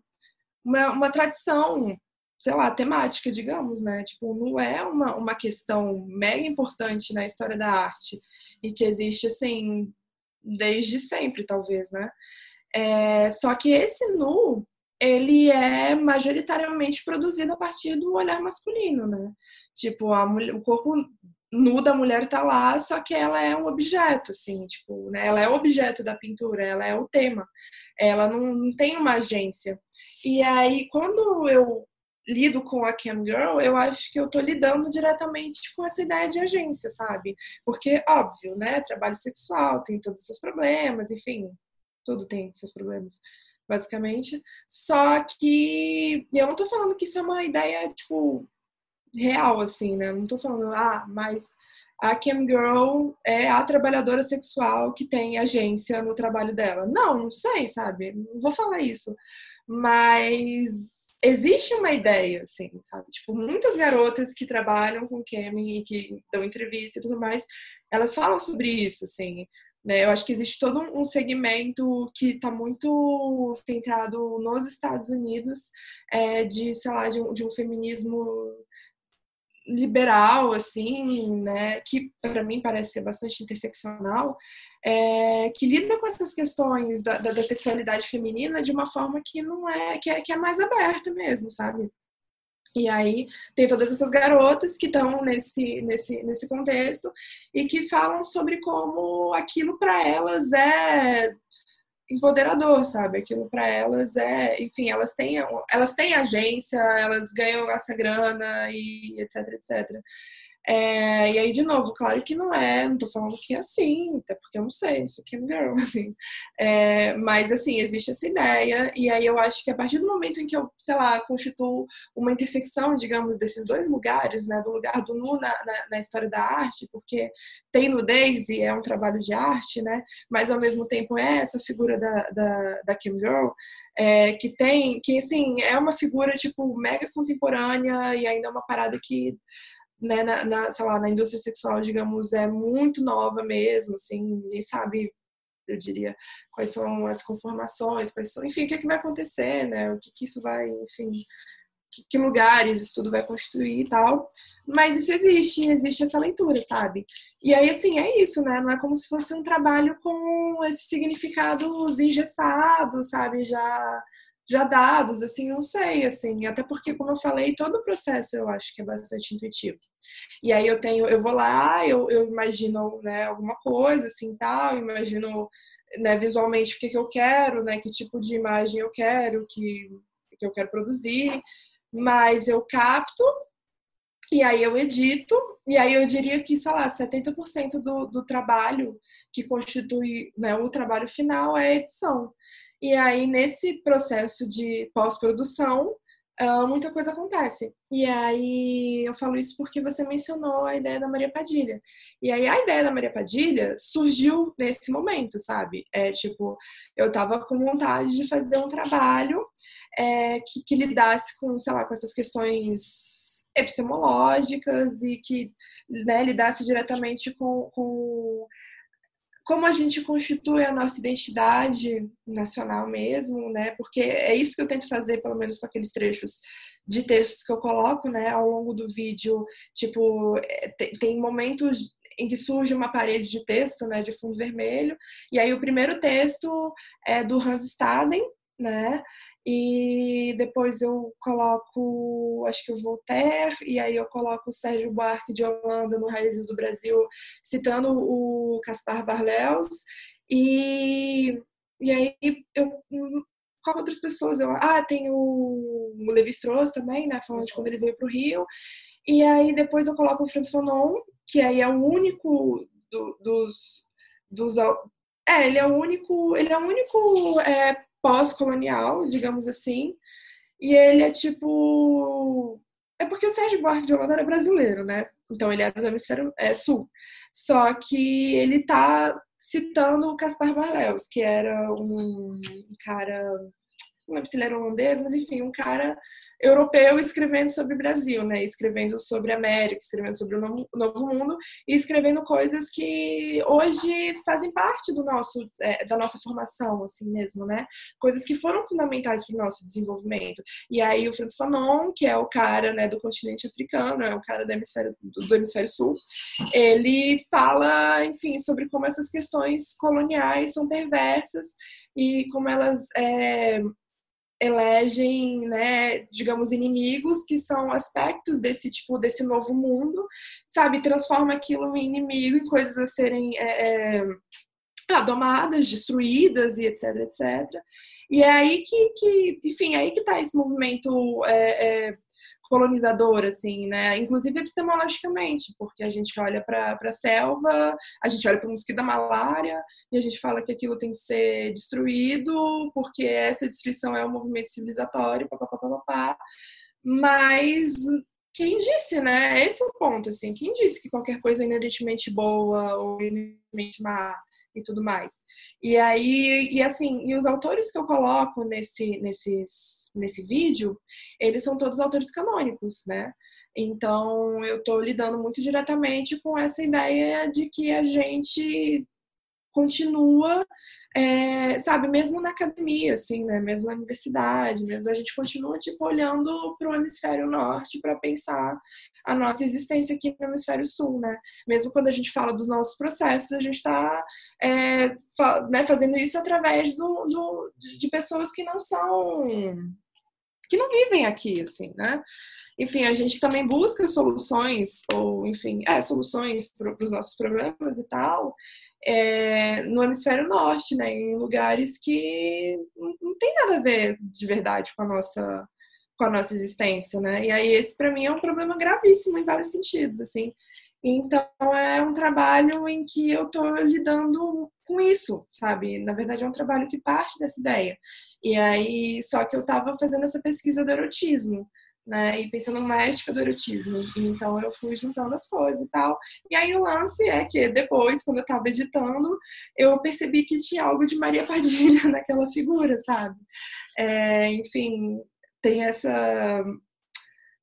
uma, uma, tradição, sei lá, temática, digamos, né? Tipo, não é uma, uma questão mega importante na história da arte e que existe, assim, desde sempre, talvez, né? É, só que esse nu, ele é majoritariamente produzido a partir do olhar masculino, né? Tipo, a mulher, o corpo nu da mulher tá lá, só que ela é um objeto, assim, tipo, né? Ela é o objeto da pintura, ela é o tema. Ela não, não tem uma agência. E aí, quando eu lido com a Cam Girl, eu acho que eu tô lidando diretamente com essa ideia de agência, sabe? Porque, óbvio, né? Trabalho sexual tem todos os seus problemas, enfim, tudo tem seus problemas, basicamente. Só que eu não tô falando que isso é uma ideia, tipo, real, assim, né? Não tô falando, ah, mas a Cam Girl é a trabalhadora sexual que tem agência no trabalho dela. Não, não sei, sabe? Não vou falar isso. Mas existe uma ideia, assim, sabe? Tipo, muitas garotas que trabalham com Cam e que dão entrevista e tudo mais, elas falam sobre isso, assim. Né? Eu acho que existe todo um segmento que está muito centrado nos Estados Unidos é, de, sei lá, de um, de um feminismo liberal, assim, né, que para mim parece ser bastante interseccional, é, que lida com essas questões da, da, da, sexualidade feminina de uma forma que não é que, é, que é mais aberta mesmo, sabe? E aí tem todas essas garotas que estão nesse, nesse, nesse contexto e que falam sobre como aquilo para elas é empoderador, sabe? Aquilo para elas é, enfim, elas têm, elas têm agência, elas ganham essa grana e etc, etc. É, e aí, de novo, claro que não é, não tô falando que é assim, até porque eu não sei, isso aqui é girl, assim. É, mas, assim, existe essa ideia, e aí eu acho que a partir do momento em que eu, sei lá, constituo uma intersecção, digamos, desses dois lugares, né, do lugar do nu na, na, na história da arte, porque tem nudez e é um trabalho de arte, né, mas ao mesmo tempo é essa figura da, da, da Kim Girl, é, que tem, que, assim, é uma figura, tipo, mega contemporânea e ainda é uma parada que né, na, na, sei lá, na indústria sexual, digamos, é muito nova mesmo, assim, ninguém sabe, eu diria, quais são as conformações, quais são, enfim, o que, é que vai acontecer, né, o que, que isso vai, enfim, o que lugares isso tudo vai constituir e tal. Mas isso existe, existe essa leitura, sabe? E aí, assim, é isso, né? Não é como se fosse um trabalho com esses significados engessados, sabe? Já, já dados, assim, não sei, assim. Até porque, como eu falei, todo o processo eu acho que é bastante intuitivo. E aí eu tenho, eu vou lá, eu, eu imagino, né, alguma coisa, assim, tal, imagino né, visualmente o que, que eu quero, né, que tipo de imagem eu quero, que, que eu quero produzir, mas eu capto e aí eu edito, e aí eu diria que, sei lá, 70% do, do trabalho que constitui né, o trabalho final é a edição. E aí, nesse processo de pós-produção, uh, muita coisa acontece. E aí eu falo isso porque você mencionou a ideia da Maria Padilha. E aí a ideia da Maria Padilha surgiu nesse momento, sabe? É tipo, eu tava com vontade de fazer um trabalho é, que, que lidasse com, sei lá, com essas questões epistemológicas e que né, lidasse diretamente com, com como a gente constitui a nossa identidade nacional mesmo, né? Porque é isso que eu tento fazer, pelo menos com aqueles trechos de textos que eu coloco, né, ao longo do vídeo. Tipo, é, tem momentos em que surge uma parede de texto, né, de fundo vermelho, e aí o primeiro texto é do Hans Staden, né? E depois eu coloco, acho que o Voltaire, e aí eu coloco o Sérgio Buarque de Holanda no Raízes do Brasil, citando o Caspar Barlels. E, e aí eu com outras pessoas. Eu, ah, tem o, o Levi Strauss também, né? Falando de quando ele veio para o Rio. E aí depois eu coloco o Franz Fanon, que aí é o único do, dos, dos. É, ele é o único. Ele é o único é, pós-colonial, digamos assim. E ele é tipo. É porque o Sérgio Buarque de Holanda era brasileiro, né? Então ele é do hemisfério é, sul. Só que ele tá citando o Caspar Barlels, que era um cara. Não lembro se ele era holandês, mas enfim, um cara europeu escrevendo sobre o Brasil, né? Escrevendo sobre América, escrevendo sobre o Novo Mundo e escrevendo coisas que hoje fazem parte do nosso, é, da nossa formação, assim mesmo, né? Coisas que foram fundamentais para o nosso desenvolvimento. E aí o Franz Fanon, que é o cara, né, do continente africano, é o cara do hemisfério, do hemisfério sul, ele fala, enfim, sobre como essas questões coloniais são perversas e como elas é, elegem, né, digamos, inimigos que são aspectos desse tipo, desse novo mundo, sabe? Transforma aquilo em inimigo, em coisas a serem é, é, domadas, destruídas e etc, etc. E é aí que, que enfim, é aí que está esse movimento é, é colonizador, assim, né? Inclusive epistemologicamente, porque a gente olha para a selva, a gente olha para o mosquito da malária e a gente fala que aquilo tem que ser destruído porque essa destruição é um movimento civilizatório, papapá, mas quem disse, né? Esse é o ponto, assim. Quem disse que qualquer coisa é inerentemente boa ou inerentemente má? E tudo mais. E aí, e assim, e os autores que eu coloco nesse, nesses, nesse vídeo, eles são todos autores canônicos, né? Então, eu estou lidando muito diretamente com essa ideia de que a gente continua, é, sabe, mesmo na academia, assim, né? Mesmo na universidade, mesmo a gente continua, tipo, olhando para o hemisfério norte para pensar a nossa existência aqui no hemisfério sul, né? Mesmo quando a gente fala dos nossos processos, a gente está é, né, fazendo isso através do, do, de pessoas que não são que não vivem aqui, assim, né? Enfim, a gente também busca soluções, ou enfim, é, soluções para os nossos problemas e tal, é, no hemisfério norte, né? Em lugares que não tem nada a ver de verdade com a nossa com a nossa existência, né? E aí esse para mim é um problema gravíssimo em vários sentidos, assim. Então é um trabalho em que eu tô lidando com isso, sabe? Na verdade é um trabalho que parte dessa ideia. E aí só que eu tava fazendo essa pesquisa do erotismo, né? E pensando numa ética do erotismo. Então eu fui juntando as coisas e tal. E aí o lance é que depois, quando eu tava editando, eu percebi que tinha algo de Maria Padilha naquela figura, sabe? É, enfim, tem essa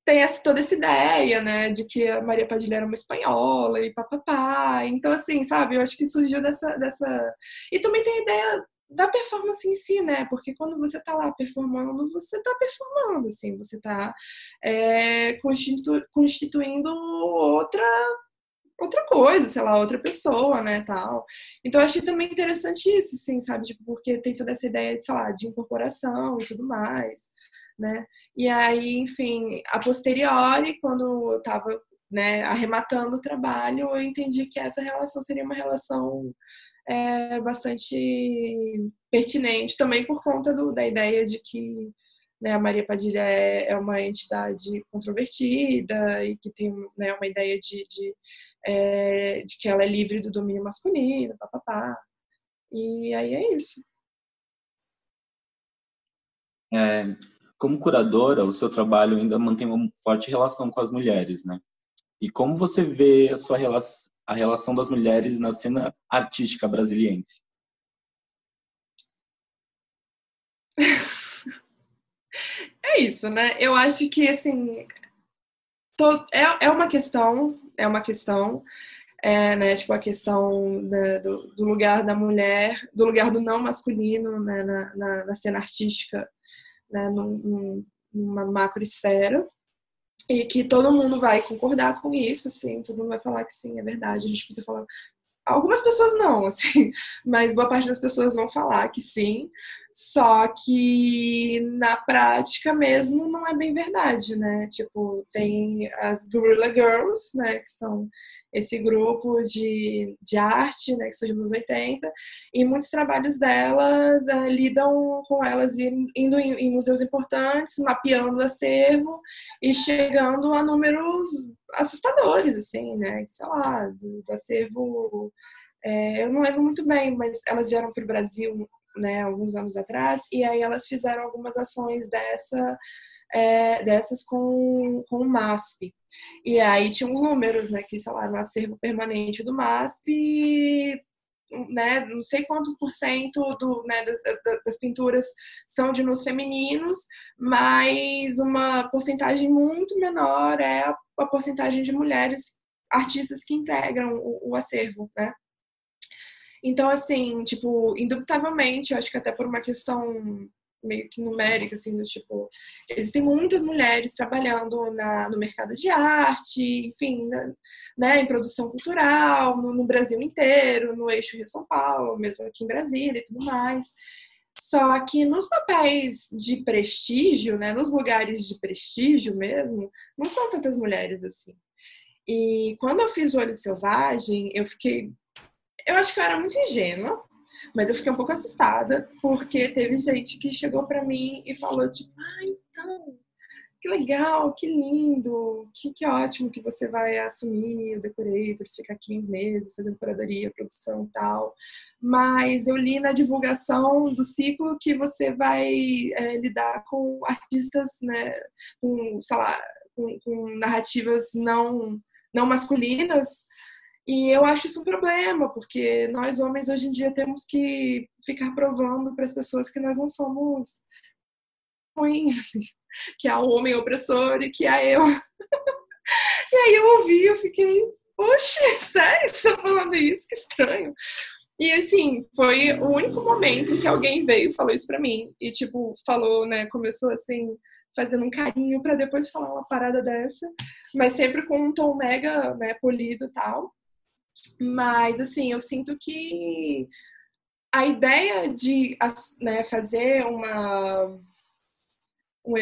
tem essa, toda essa ideia, né, de que a Maria Padilha era uma espanhola e papapá. Então, assim, sabe, eu acho que surgiu dessa, dessa... E também tem a ideia da performance em si, né? Porque quando você está lá performando, você está performando, assim, você está é, constitu constituindo outra outra coisa, sei lá, outra pessoa, né, tal. Então eu achei também interessante isso, assim, sabe, tipo, porque tem toda essa ideia de, sei lá, de incorporação e tudo mais, né? E aí, enfim, a posteriori, quando eu tava, né, arrematando o trabalho, eu entendi que essa relação seria uma relação é bastante pertinente, também por conta do, da ideia de que né, a Maria Padilha é, é, uma entidade controvertida e que tem né, uma ideia de, de, é, de, que ela é livre do domínio masculino, papapá. E aí é isso. É, como curadora, o seu trabalho ainda mantém uma forte relação com as mulheres, né? E como você vê a sua relação a relação das mulheres na cena artística brasiliense? É isso, né? Eu acho que, assim, tô, é, é uma questão, é uma questão, é, né, tipo, a questão do, do, lugar da mulher, do lugar do não masculino né, na, na, na cena artística, né, num, numa macroesfera e que todo mundo vai concordar com isso, assim, todo mundo vai falar que sim, é verdade. A gente precisa falar. Algumas pessoas não, assim, mas boa parte das pessoas vão falar que sim, só que na prática mesmo não é bem verdade, né? Tipo, tem as Guerrilla Girls, né, que são esse grupo de, de arte, né, que surgiu nos 80, e muitos trabalhos delas uh, lidam com elas indo em, em, museus importantes, mapeando o acervo e chegando a números assustadores, assim, né, sei lá, do, do acervo, é, eu não lembro muito bem, mas elas vieram para o Brasil, né, alguns anos atrás, e aí elas fizeram algumas ações dessa é, dessas com, com o MASP. E aí tinha uns números, né, que, sei lá, no acervo permanente do MASP, né, não sei quantos por cento do, né, das pinturas são de nus femininos, mas uma porcentagem muito menor é a, a porcentagem de mulheres artistas que integram o, o acervo, né? Então, assim, tipo, indubitavelmente, eu acho que até por uma questão meio que numérica, assim, do tipo, existem muitas mulheres trabalhando na, no mercado de arte, enfim, na, né, em produção cultural, no, no, Brasil inteiro, no eixo Rio-São Paulo, mesmo aqui em Brasília e tudo mais. Só que nos papéis de prestígio, né, nos lugares de prestígio mesmo, não são tantas mulheres assim. E quando eu fiz o Olho Selvagem, eu fiquei. Eu acho que eu era muito ingênua, mas eu fiquei um pouco assustada, porque teve gente que chegou para mim e falou, tipo, ah, então, que legal, que lindo, que, que ótimo que você vai assumir o Decorators, ficar 15 meses fazendo curadoria, produção e tal. Mas eu li na divulgação do ciclo que você vai é, lidar com artistas, né, com, sei lá, com, com narrativas não, não masculinas, e eu acho isso um problema, porque nós homens hoje em dia temos que ficar provando para as pessoas que nós não somos ruins, que há um homem opressor e que há eu. e aí eu ouvi, eu fiquei, poxa, sério, você tá falando isso? Que estranho. E assim, foi o único momento que alguém veio e falou isso pra mim. E tipo, falou, né, começou assim, fazendo um carinho para depois falar uma parada dessa, mas sempre com um tom mega, né, polido e tal. Mas, assim, eu sinto que a ideia de né, fazer uma, um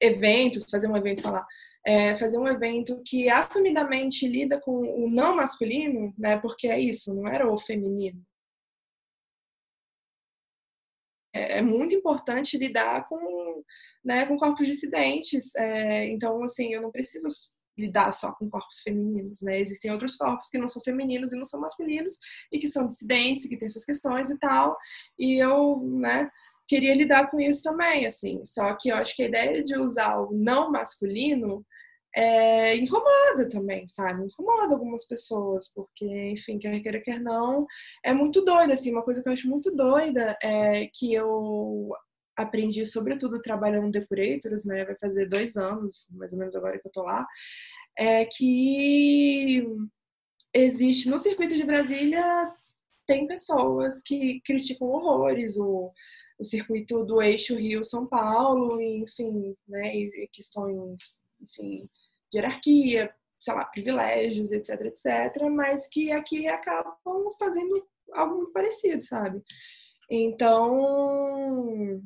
evento, fazer um evento, sei lá, é, fazer um evento que assumidamente lida com o não masculino, né, porque é isso, não era o feminino. É, é muito importante lidar com, né, com corpos dissidentes. É, então, assim, eu não preciso lidar só com corpos femininos, né? Existem outros corpos que não são femininos e não são masculinos e que são dissidentes e que têm suas questões e tal. E eu, né, queria lidar com isso também, assim. Só que eu acho que a ideia de usar o não masculino é, incomoda também, sabe? Incomoda algumas pessoas, porque, enfim, quer queira, quer não, é muito doida, assim. Uma coisa que eu acho muito doida é que eu aprendi sobretudo trabalhando Decorators, né? Vai fazer dois anos, mais ou menos agora que eu tô lá, é que existe no circuito de Brasília tem pessoas que criticam horrores o, o circuito do eixo Rio-São Paulo, enfim, né, e questões, enfim, de hierarquia, sei lá, privilégios, etc, etc, mas que aqui acabam fazendo algo muito parecido, sabe? Então,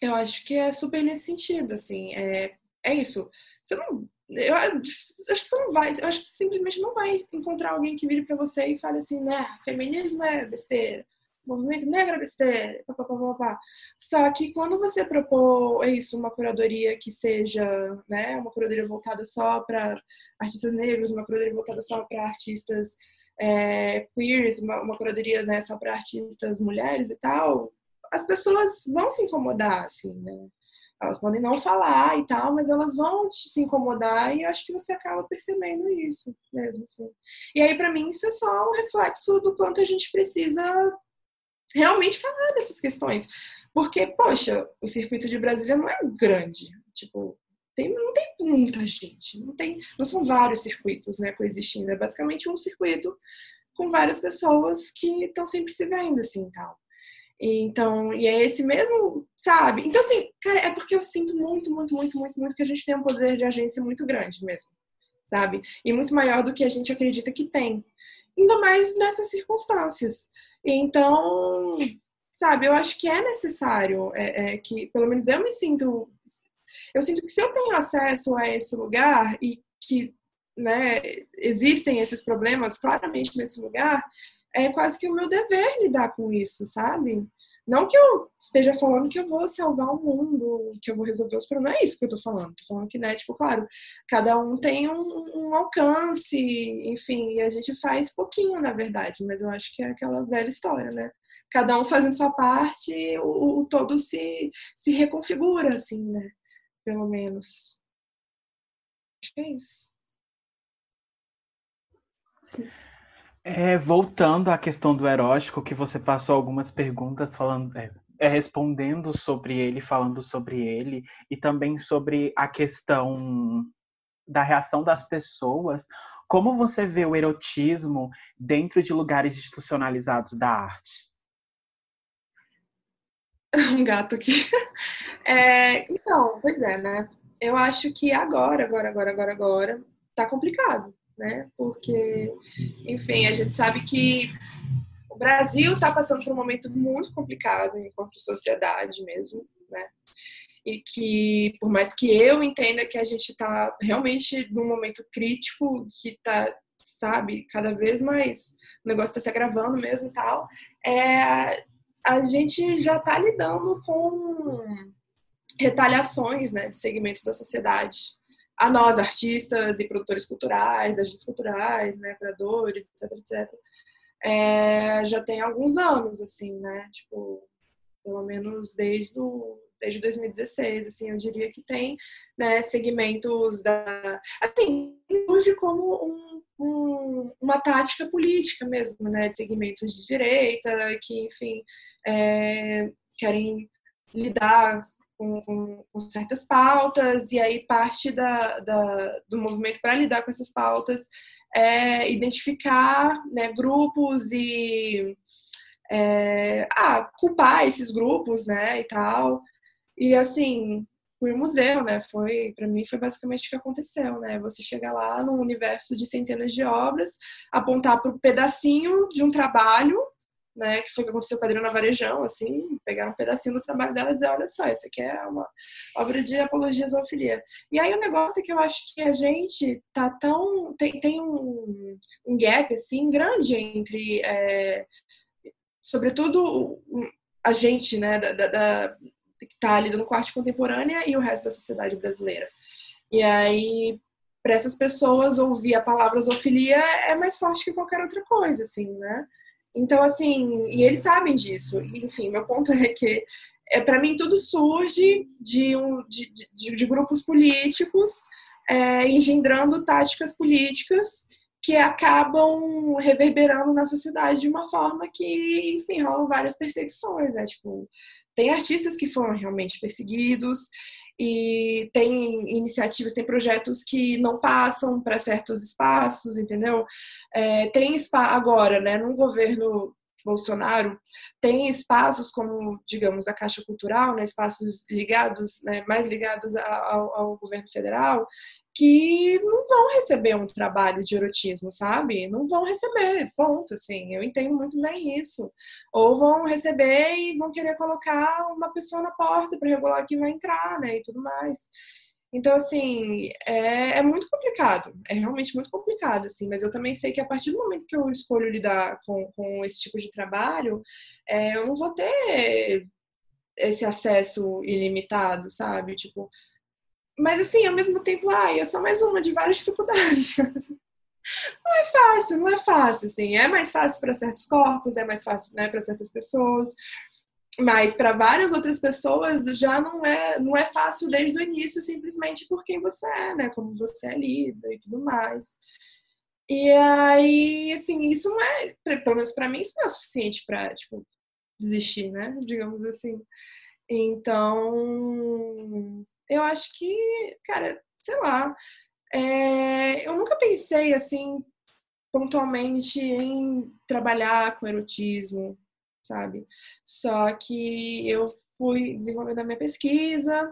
eu acho que é super nesse sentido, assim, é, é isso. Você não, eu acho que você não vai, eu acho que você simplesmente não vai encontrar alguém que vire para você e fale assim, né, feminismo é besteira, movimento negro é besteira, pá, pá, pá, pá, Só que quando você propor é isso, uma curadoria que seja, né, uma curadoria voltada só para artistas negros, uma curadoria voltada só para artistas é, queers, uma, uma curadoria né, só para artistas mulheres e tal, as pessoas vão se incomodar, assim, né? Elas podem não falar e tal, mas elas vão se incomodar e eu acho que você acaba percebendo isso mesmo, assim. E aí, para mim, isso é só um reflexo do quanto a gente precisa realmente falar dessas questões. Porque, poxa, o circuito de Brasília não é grande. Tipo, tem, não tem muita gente. Não, tem, não são vários circuitos né, coexistindo. É basicamente um circuito com várias pessoas que estão sempre se vendo, assim, tal. Então, e é esse mesmo, sabe? Então, assim, cara, é porque eu sinto muito, muito, muito, muito, muito que a gente tem um poder de agência muito grande mesmo, sabe? E muito maior do que a gente acredita que tem. Ainda mais nessas circunstâncias. Então, sabe, eu acho que é necessário é, é, que, pelo menos eu me sinto. Eu sinto que se eu tenho acesso a esse lugar e que né, existem esses problemas claramente nesse lugar, é quase que o meu dever lidar com isso, sabe? Não que eu esteja falando que eu vou salvar o mundo, que eu vou resolver os problemas, não é isso que eu tô falando. Tô falando que, né, tipo, claro, cada um tem um, um alcance, enfim, e a gente faz pouquinho, na verdade, mas eu acho que é aquela velha história, né? Cada um fazendo sua parte, o, o todo se, se reconfigura, assim, né? Pelo menos. Acho que é isso. É, voltando à questão do erótico, que você passou algumas perguntas falando, é, é, respondendo sobre ele, falando sobre ele, e também sobre a questão da reação das pessoas. Como você vê o erotismo dentro de lugares institucionalizados da arte? Um gato aqui. É, então, pois é, né? Eu acho que agora, agora, agora, agora, agora, tá complicado né? Porque, enfim, a gente sabe que o Brasil está passando por um momento muito complicado enquanto sociedade mesmo, né? E que, por mais que eu entenda que a gente está realmente num momento crítico, que está, sabe, cada vez mais, o negócio está se agravando mesmo e tal, é, a gente já está lidando com retaliações, né, de segmentos da sociedade a nós, artistas e produtores culturais, agentes culturais, né, curadores, etc, etc, é, já tem alguns anos, assim, né, tipo, pelo menos desde, o, desde 2016, assim, eu diria que tem, né, segmentos da... Assim, surge como um, um, uma tática política mesmo, né, de segmentos de direita, que, enfim, é, querem lidar com, com, certas pautas, e aí parte da, da do movimento para lidar com essas pautas é identificar né, grupos e é, ah, culpar esses grupos, né, e tal. E assim, fui museu, né? Foi, para mim, foi basicamente o que aconteceu, né? Você chegar lá num universo de centenas de obras, apontar para um pedacinho de um trabalho né, que foi o que aconteceu com a Adriana Varejão, assim, pegar um pedacinho do trabalho dela e dizer, olha só, isso aqui é uma obra de apologia à zoofilia. E aí o negócio é que eu acho que a gente tá tão, tem, tem um, um gap, assim, grande entre, é, sobretudo, a gente, né, da, da, que está lidando com arte contemporânea e o resto da sociedade brasileira. E aí, para essas pessoas, ouvir a palavra zoofilia é mais forte que qualquer outra coisa, assim, né? Então, assim, e eles sabem disso. Enfim, meu ponto é que, é, para mim, tudo surge de, um, de, de, de grupos políticos é, engendrando táticas políticas que acabam reverberando na sociedade de uma forma que, enfim, rolam várias perseguições, né? Tipo, tem artistas que foram realmente perseguidos, e tem iniciativas, tem projetos que não passam para certos espaços, entendeu? É, tem agora, né, num governo Bolsonaro tem espaços como, digamos, a Caixa Cultural, né, espaços ligados, né, mais ligados ao, ao governo federal, que não vão receber um trabalho de erotismo, sabe? Não vão receber, ponto, assim. Eu entendo muito bem isso. Ou vão receber e vão querer colocar uma pessoa na porta para regular quem vai entrar, né, e tudo mais. Então, assim, é, é, muito complicado, é realmente muito complicado, assim, mas eu também sei que a partir do momento que eu escolho lidar com, com esse tipo de trabalho, é, eu não vou ter esse acesso ilimitado, sabe? Tipo, mas assim, ao mesmo tempo, ai, é só mais uma de várias dificuldades. não é fácil, não é fácil, assim. É mais fácil para certos corpos, é mais fácil, né, para certas pessoas. Mas para várias outras pessoas já não é, não é fácil desde o início, simplesmente por quem você é, né? Como você é lida e tudo mais. E aí, assim, isso não é, pelo menos para mim, isso não é o suficiente para, tipo, desistir, né? Digamos assim. Então, eu acho que, cara, sei lá, é, eu nunca pensei, assim, pontualmente em trabalhar com erotismo, sabe? Só que eu fui desenvolvendo a minha pesquisa,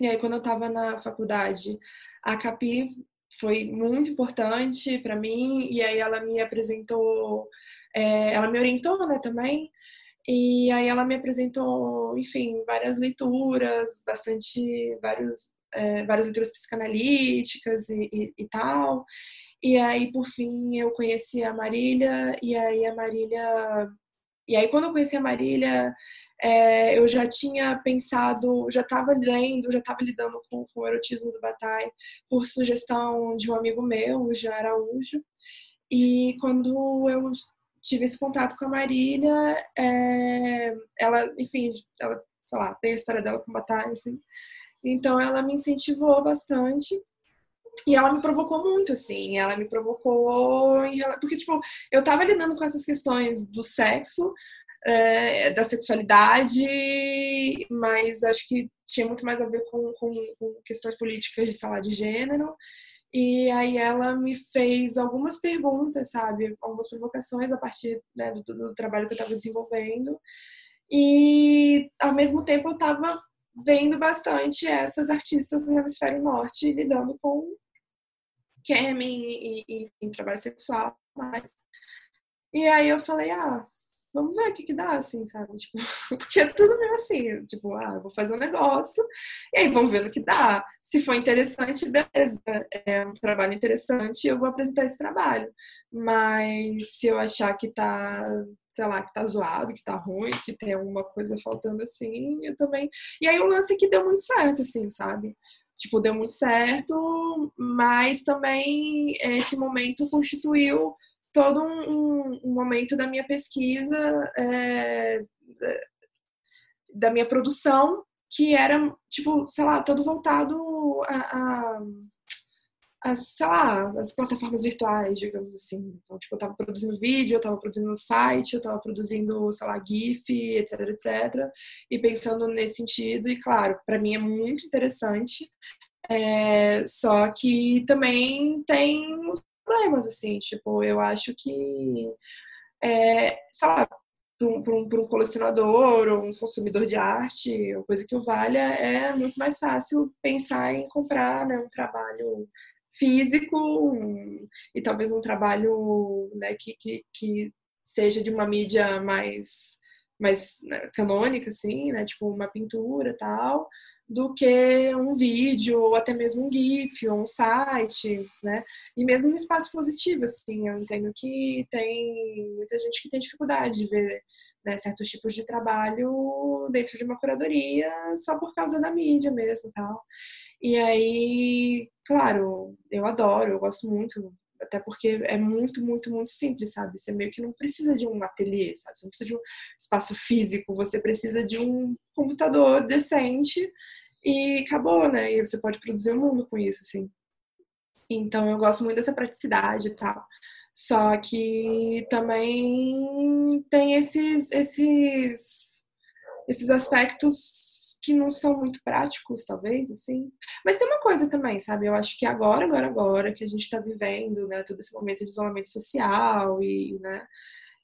e aí quando eu estava na faculdade, a CAPI foi muito importante para mim, e aí ela me apresentou, é, ela me orientou, né, também, e aí ela me apresentou, enfim, várias leituras, bastante, vários, é, várias leituras psicanalíticas e, e, e, tal. E aí, por fim, eu conheci a Marília, e aí a Marília e aí, quando eu conheci a Marília, é, eu já tinha pensado, já estava lendo, já estava lidando com, com, o erotismo do Bataille por sugestão de um amigo meu, o Jean Araújo. E quando eu tive esse contato com a Marília, é, ela, enfim, ela, sei lá, tem a história dela com o Bataille, assim. Então, ela me incentivou bastante. E ela me provocou muito, assim. Ela me provocou em... Porque, tipo, eu tava lidando com essas questões do sexo, é, da sexualidade, mas acho que tinha muito mais a ver com, com, com questões políticas de sala de gênero. E aí ela me fez algumas perguntas, sabe? Algumas provocações a partir né, do, do, trabalho que eu estava desenvolvendo. E, ao mesmo tempo, eu estava vendo bastante essas artistas no hemisfério norte lidando com scamming e, e, e trabalho sexual, mas... E aí eu falei, ah, vamos ver o que que dá, assim, sabe? Tipo, porque é tudo meio assim, tipo, ah, vou fazer um negócio, e aí vamos ver no que dá. Se for interessante, beleza, é um trabalho interessante, eu vou apresentar esse trabalho. Mas se eu achar que tá, sei lá, que tá zoado, que tá ruim, que tem alguma coisa faltando assim, eu também. E aí o lance é que deu muito certo, assim, sabe? Tipo, deu muito certo, mas também esse momento constituiu todo um, um, momento da minha pesquisa, é, da minha produção, que era, tipo, sei lá, todo voltado a, a, a, sei lá, as plataformas virtuais, digamos assim. Então, tipo, eu tava produzindo vídeo, eu tava produzindo site, eu tava produzindo, sei lá, GIF, etc, etc. E pensando nesse sentido, e claro, para mim é muito interessante, é, só que também tem os problemas, assim, tipo, eu acho que, é, sei lá, para um, um, um, colecionador ou um consumidor de arte, ou coisa que o valha, é muito mais fácil pensar em comprar né, um trabalho físico e talvez um trabalho né, que, que, que, seja de uma mídia mais, mais né, canônica, assim, né, tipo uma pintura tal, do que um vídeo, ou até mesmo um GIF, ou um site, né? E mesmo no espaço positivo, assim, eu entendo que tem muita gente que tem dificuldade de ver né, certos tipos de trabalho dentro de uma curadoria só por causa da mídia mesmo tal. E aí, claro, eu adoro, eu gosto muito, até porque é muito, muito, muito simples, sabe? Você meio que não precisa de um ateliê, sabe? Você não precisa de um espaço físico, você precisa de um computador decente e acabou, né? E você pode produzir o um mundo com isso, assim. Então eu gosto muito dessa praticidade e tal. Só que também tem esses, esses, esses aspectos que não são muito práticos, talvez, assim. Mas tem uma coisa também, sabe? Eu acho que agora, agora, agora que a gente está vivendo, né, todo esse momento de isolamento social e, né,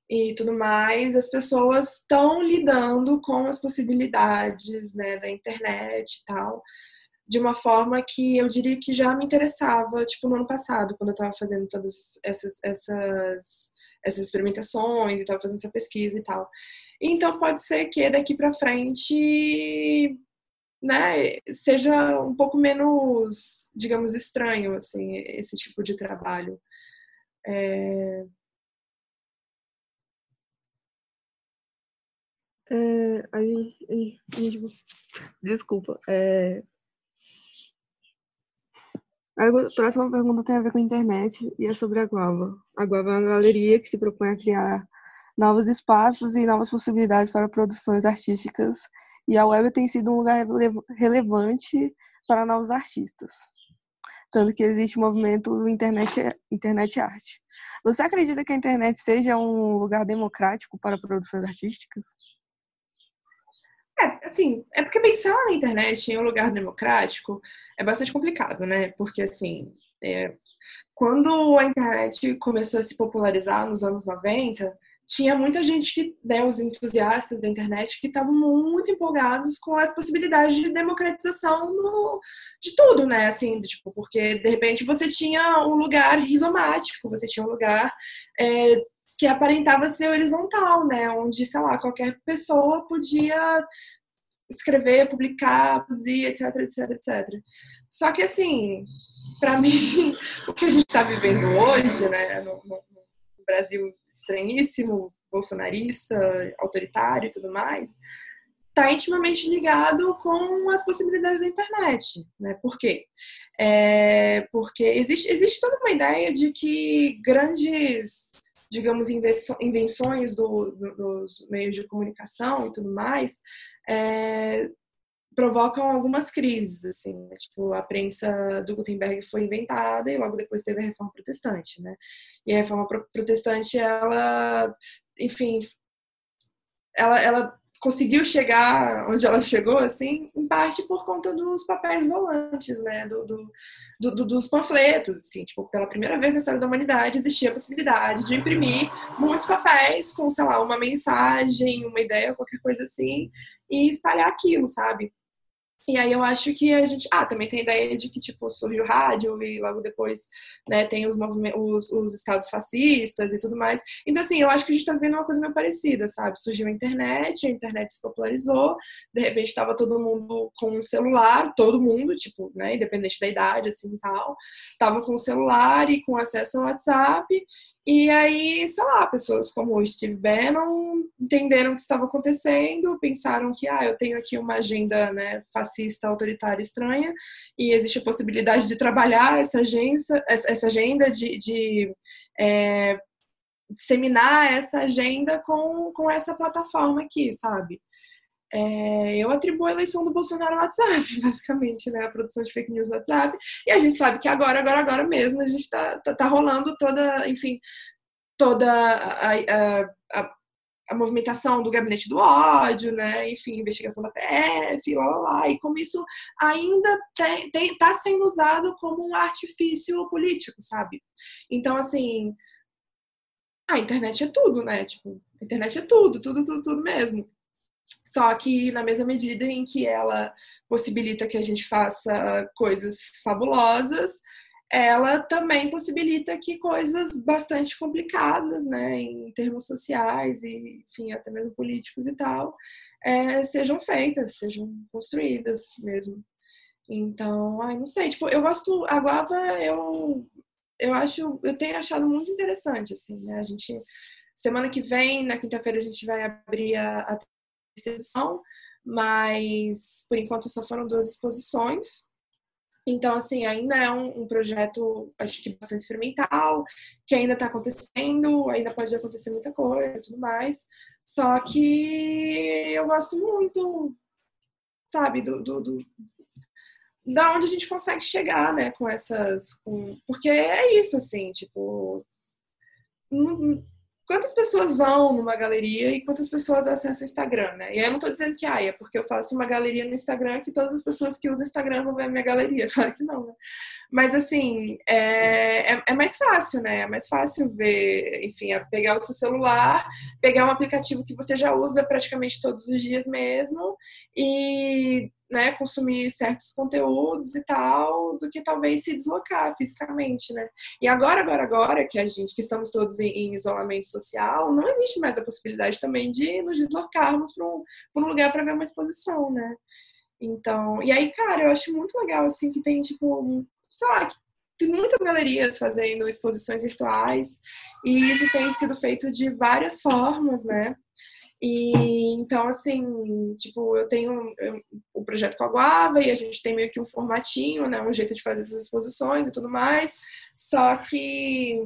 e tudo mais, as pessoas estão lidando com as possibilidades né, da internet e tal, de uma forma que eu diria que já me interessava, tipo, no ano passado, quando eu estava fazendo todas essas, essas, essas experimentações e estava fazendo essa pesquisa e tal. Então, pode ser que daqui para frente né, seja um pouco menos, digamos, estranho, assim, esse tipo de trabalho. É... É, aí, aí, desculpa. É, a próxima pergunta tem a ver com a internet e é sobre a Guava. A Guava é uma galeria que se propõe a criar novos espaços e novas possibilidades para produções artísticas e a web tem sido um lugar relevante para novos artistas. Tanto que existe o movimento internet, internet arte. Você acredita que a internet seja um lugar democrático para produções artísticas? É, assim, é porque pensar na internet em um lugar democrático é bastante complicado, né? Porque, assim, é, quando a internet começou a se popularizar nos anos 90, tinha muita gente que, né, os entusiastas da internet, que estavam muito empolgados com as possibilidades de democratização no, de tudo, né? Assim, tipo, porque de repente você tinha um lugar rizomático, você tinha um lugar é, que aparentava ser horizontal, né? Onde, sei lá, qualquer pessoa podia escrever, publicar, produzir, etc, etc, etc. Só que, assim, para mim, o que a gente está vivendo hoje, né, no, Brasil estranhíssimo, bolsonarista, autoritário e tudo mais, está intimamente ligado com as possibilidades da internet. Né? Por quê? É porque existe, existe toda uma ideia de que grandes digamos, invenções do, do, dos meios de comunicação e tudo mais, é, provocam algumas crises, assim, né? tipo, a prensa do Gutenberg foi inventada e logo depois teve a reforma protestante, né? E a reforma protestante, ela, enfim, ela, ela conseguiu chegar onde ela chegou, assim, em parte por conta dos papéis volantes, né, do, do, do, dos panfletos, assim, tipo, pela primeira vez na história da humanidade existia a possibilidade de imprimir muitos papéis com, sei lá, uma mensagem, uma ideia, qualquer coisa assim, e espalhar aquilo, sabe? E aí eu acho que a gente. Ah, também tem a ideia de que, tipo, surge o rádio e logo depois né, tem os, os, os estados fascistas e tudo mais. Então, assim, eu acho que a gente tá vendo uma coisa meio parecida, sabe? Surgiu a internet, a internet se popularizou, de repente estava todo mundo com um celular, todo mundo, tipo, né, independente da idade, assim e tal, tava com o celular e com acesso ao WhatsApp, e aí, sei lá, pessoas como o Steve Bannon entenderam o que estava acontecendo, pensaram que, ah, eu tenho aqui uma agenda né, fascista, autoritária, estranha, e existe a possibilidade de trabalhar essa, agência, essa agenda, de, de é, disseminar essa agenda com, com essa plataforma aqui, sabe? É, eu atribuo a eleição do Bolsonaro ao WhatsApp, basicamente, né? A produção de fake news no WhatsApp. E a gente sabe que agora, agora, agora mesmo, a gente tá, tá, tá rolando toda, enfim, toda a, a, a, a, movimentação do gabinete do ódio, né? Enfim, investigação da PF, lá, lá, lá. E como isso ainda tem, tem, tá sendo usado como um artifício político, sabe? Então, assim, a internet é tudo, né? Tipo, a internet é tudo, tudo, tudo, tudo mesmo. Só que na mesma medida em que ela possibilita que a gente faça coisas fabulosas, ela também possibilita que coisas bastante complicadas, né, em termos sociais e, enfim, até mesmo políticos e tal, é, sejam feitas, sejam construídas mesmo. Então, ai, não sei, tipo, eu gosto, a Guava, eu, eu acho, eu tenho achado muito interessante, assim, né, a gente, semana que vem, na quinta-feira, a gente vai abrir a, a exposição, mas por enquanto só foram duas exposições. Então, assim, ainda é um, um projeto, acho que bastante experimental, que ainda está acontecendo, ainda pode acontecer muita coisa e tudo mais. Só que eu gosto muito, sabe, do, do, do da onde a gente consegue chegar, né, com essas, com... porque é isso, assim, tipo, quantas pessoas vão numa galeria e quantas pessoas acessam o Instagram, né? E aí eu não tô dizendo que ah, é porque eu faço uma galeria no Instagram que todas as pessoas que usam o Instagram vão ver a minha galeria. Claro que não, né? Mas assim, é, é, é, mais fácil, né? É mais fácil ver, enfim, é pegar o seu celular, pegar um aplicativo que você já usa praticamente todos os dias mesmo e né, consumir certos conteúdos e tal, do que talvez se deslocar fisicamente, né? E agora, agora, agora que a gente, que estamos todos em, em isolamento social, não existe mais a possibilidade também de nos deslocarmos para um, um lugar para ver uma exposição, né? Então, e aí, cara, eu acho muito legal, assim, que tem, tipo, sei lá, tem muitas galerias fazendo exposições virtuais, e isso tem sido feito de várias formas, né? E então, assim, tipo, eu tenho o projeto com a Guava e a gente tem meio que um formatinho, né? Um jeito de fazer essas exposições e tudo mais. Só que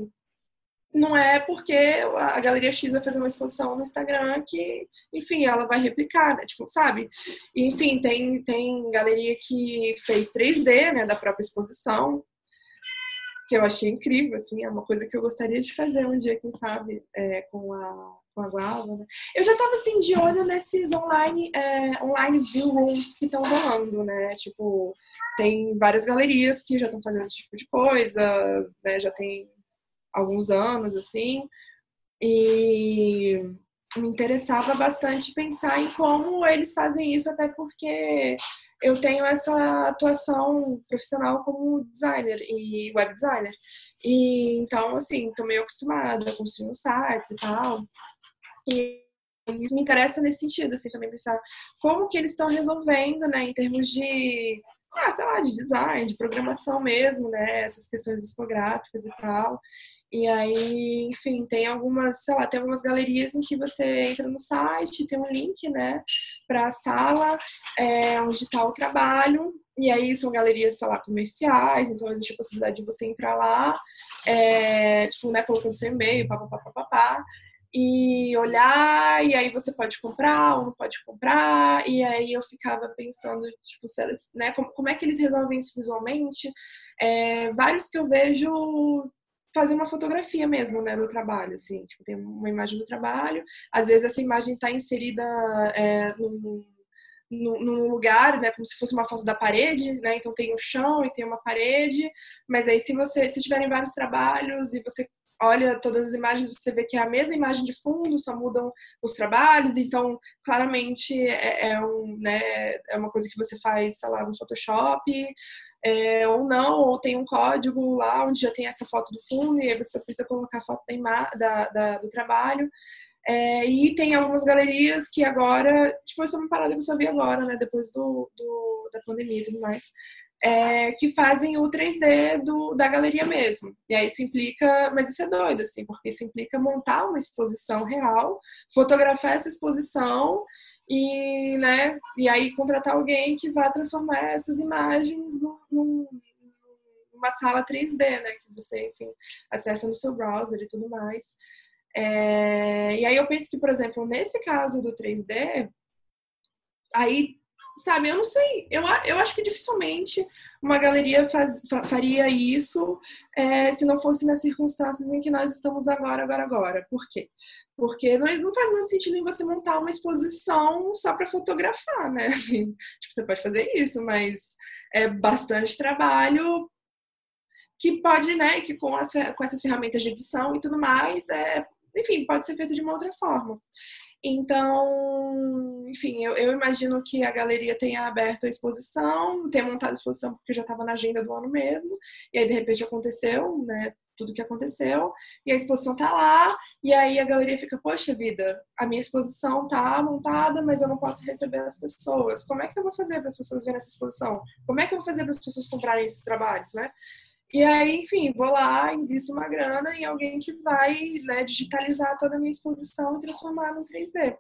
não é porque a Galeria X vai fazer uma exposição no Instagram que, enfim, ela vai replicar, né? Tipo, sabe? E, enfim, tem, tem galeria que fez 3D, né, da própria exposição, que eu achei incrível, assim, é uma coisa que eu gostaria de fazer um dia, quem sabe, é, com a com a Guava, né? Eu já estava assim de olho nesses online é, online view rooms que estão rolando, né? Tipo, tem várias galerias que já estão fazendo esse tipo de coisa, né? Já tem alguns anos assim. E me interessava bastante pensar em como eles fazem isso, até porque eu tenho essa atuação profissional como designer e web designer. E então, assim, tô meio acostumada a construir sites e tal. E isso me interessa nesse sentido, assim, também pensar como que eles estão resolvendo, né, em termos de, ah, sei lá, de design, de programação mesmo, né, essas questões discográficas e tal. E aí, enfim, tem algumas, sei lá, tem algumas galerias em que você entra no site, tem um link, né, para a sala é, onde está o trabalho, e aí são galerias, sei lá, comerciais, então existe a possibilidade de você entrar lá, é, tipo, né, colocando seu e-mail, papapá, papapá, e olhar, e aí você pode comprar ou não pode comprar, e aí eu ficava pensando, tipo, elas, né, como, como é que eles resolvem isso visualmente. É, vários que eu vejo fazer uma fotografia mesmo, né, no trabalho, assim, tipo, tem uma imagem do trabalho, às vezes essa imagem está inserida é, num, num lugar, né, como se fosse uma foto da parede, né, então tem o chão e tem uma parede, mas aí se você, se tiverem vários trabalhos e você olha todas as imagens, você vê que é a mesma imagem de fundo, só mudam os trabalhos, então claramente é, é um, né, é uma coisa que você faz, sei lá, no Photoshop, é, ou não, ou tem um código lá onde já tem essa foto do fundo, e aí você precisa colocar a foto da, da, da do trabalho. É, e tem algumas galerias que agora, tipo, isso é uma parada que eu só vi agora, né, depois do, do da pandemia e tudo mais, é, que fazem o 3D do, da galeria mesmo. E aí isso implica, mas isso é doido, assim, porque isso implica montar uma exposição real, fotografar essa exposição e, né, e aí contratar alguém que vá transformar essas imagens num, numa sala 3D, né, que você, enfim, acessa no seu browser e tudo mais. É, e aí eu penso que, por exemplo, nesse caso do 3D, aí sabe, eu não sei, eu, eu acho que dificilmente uma galeria faz, faria isso é, se não fosse nas circunstâncias em que nós estamos agora, agora, agora. Por quê? Porque não, não faz muito sentido em você montar uma exposição só para fotografar, né? Assim, tipo, você pode fazer isso, mas é bastante trabalho que pode, né, que com, as, com essas ferramentas de edição e tudo mais, é, enfim, pode ser feito de uma outra forma. Então, enfim, eu, eu, imagino que a galeria tenha aberto a exposição, tenha montado a exposição porque já estava na agenda do ano mesmo, e aí de repente aconteceu, né? Tudo que aconteceu, e a exposição tá lá, e aí a galeria fica, poxa vida, a minha exposição tá montada, mas eu não posso receber as pessoas. Como é que eu vou fazer para as pessoas verem essa exposição? Como é que eu vou fazer para as pessoas comprarem esses trabalhos, né? E aí, enfim, vou lá, invisto uma grana em alguém que vai né, digitalizar toda a minha exposição e transformar no 3D.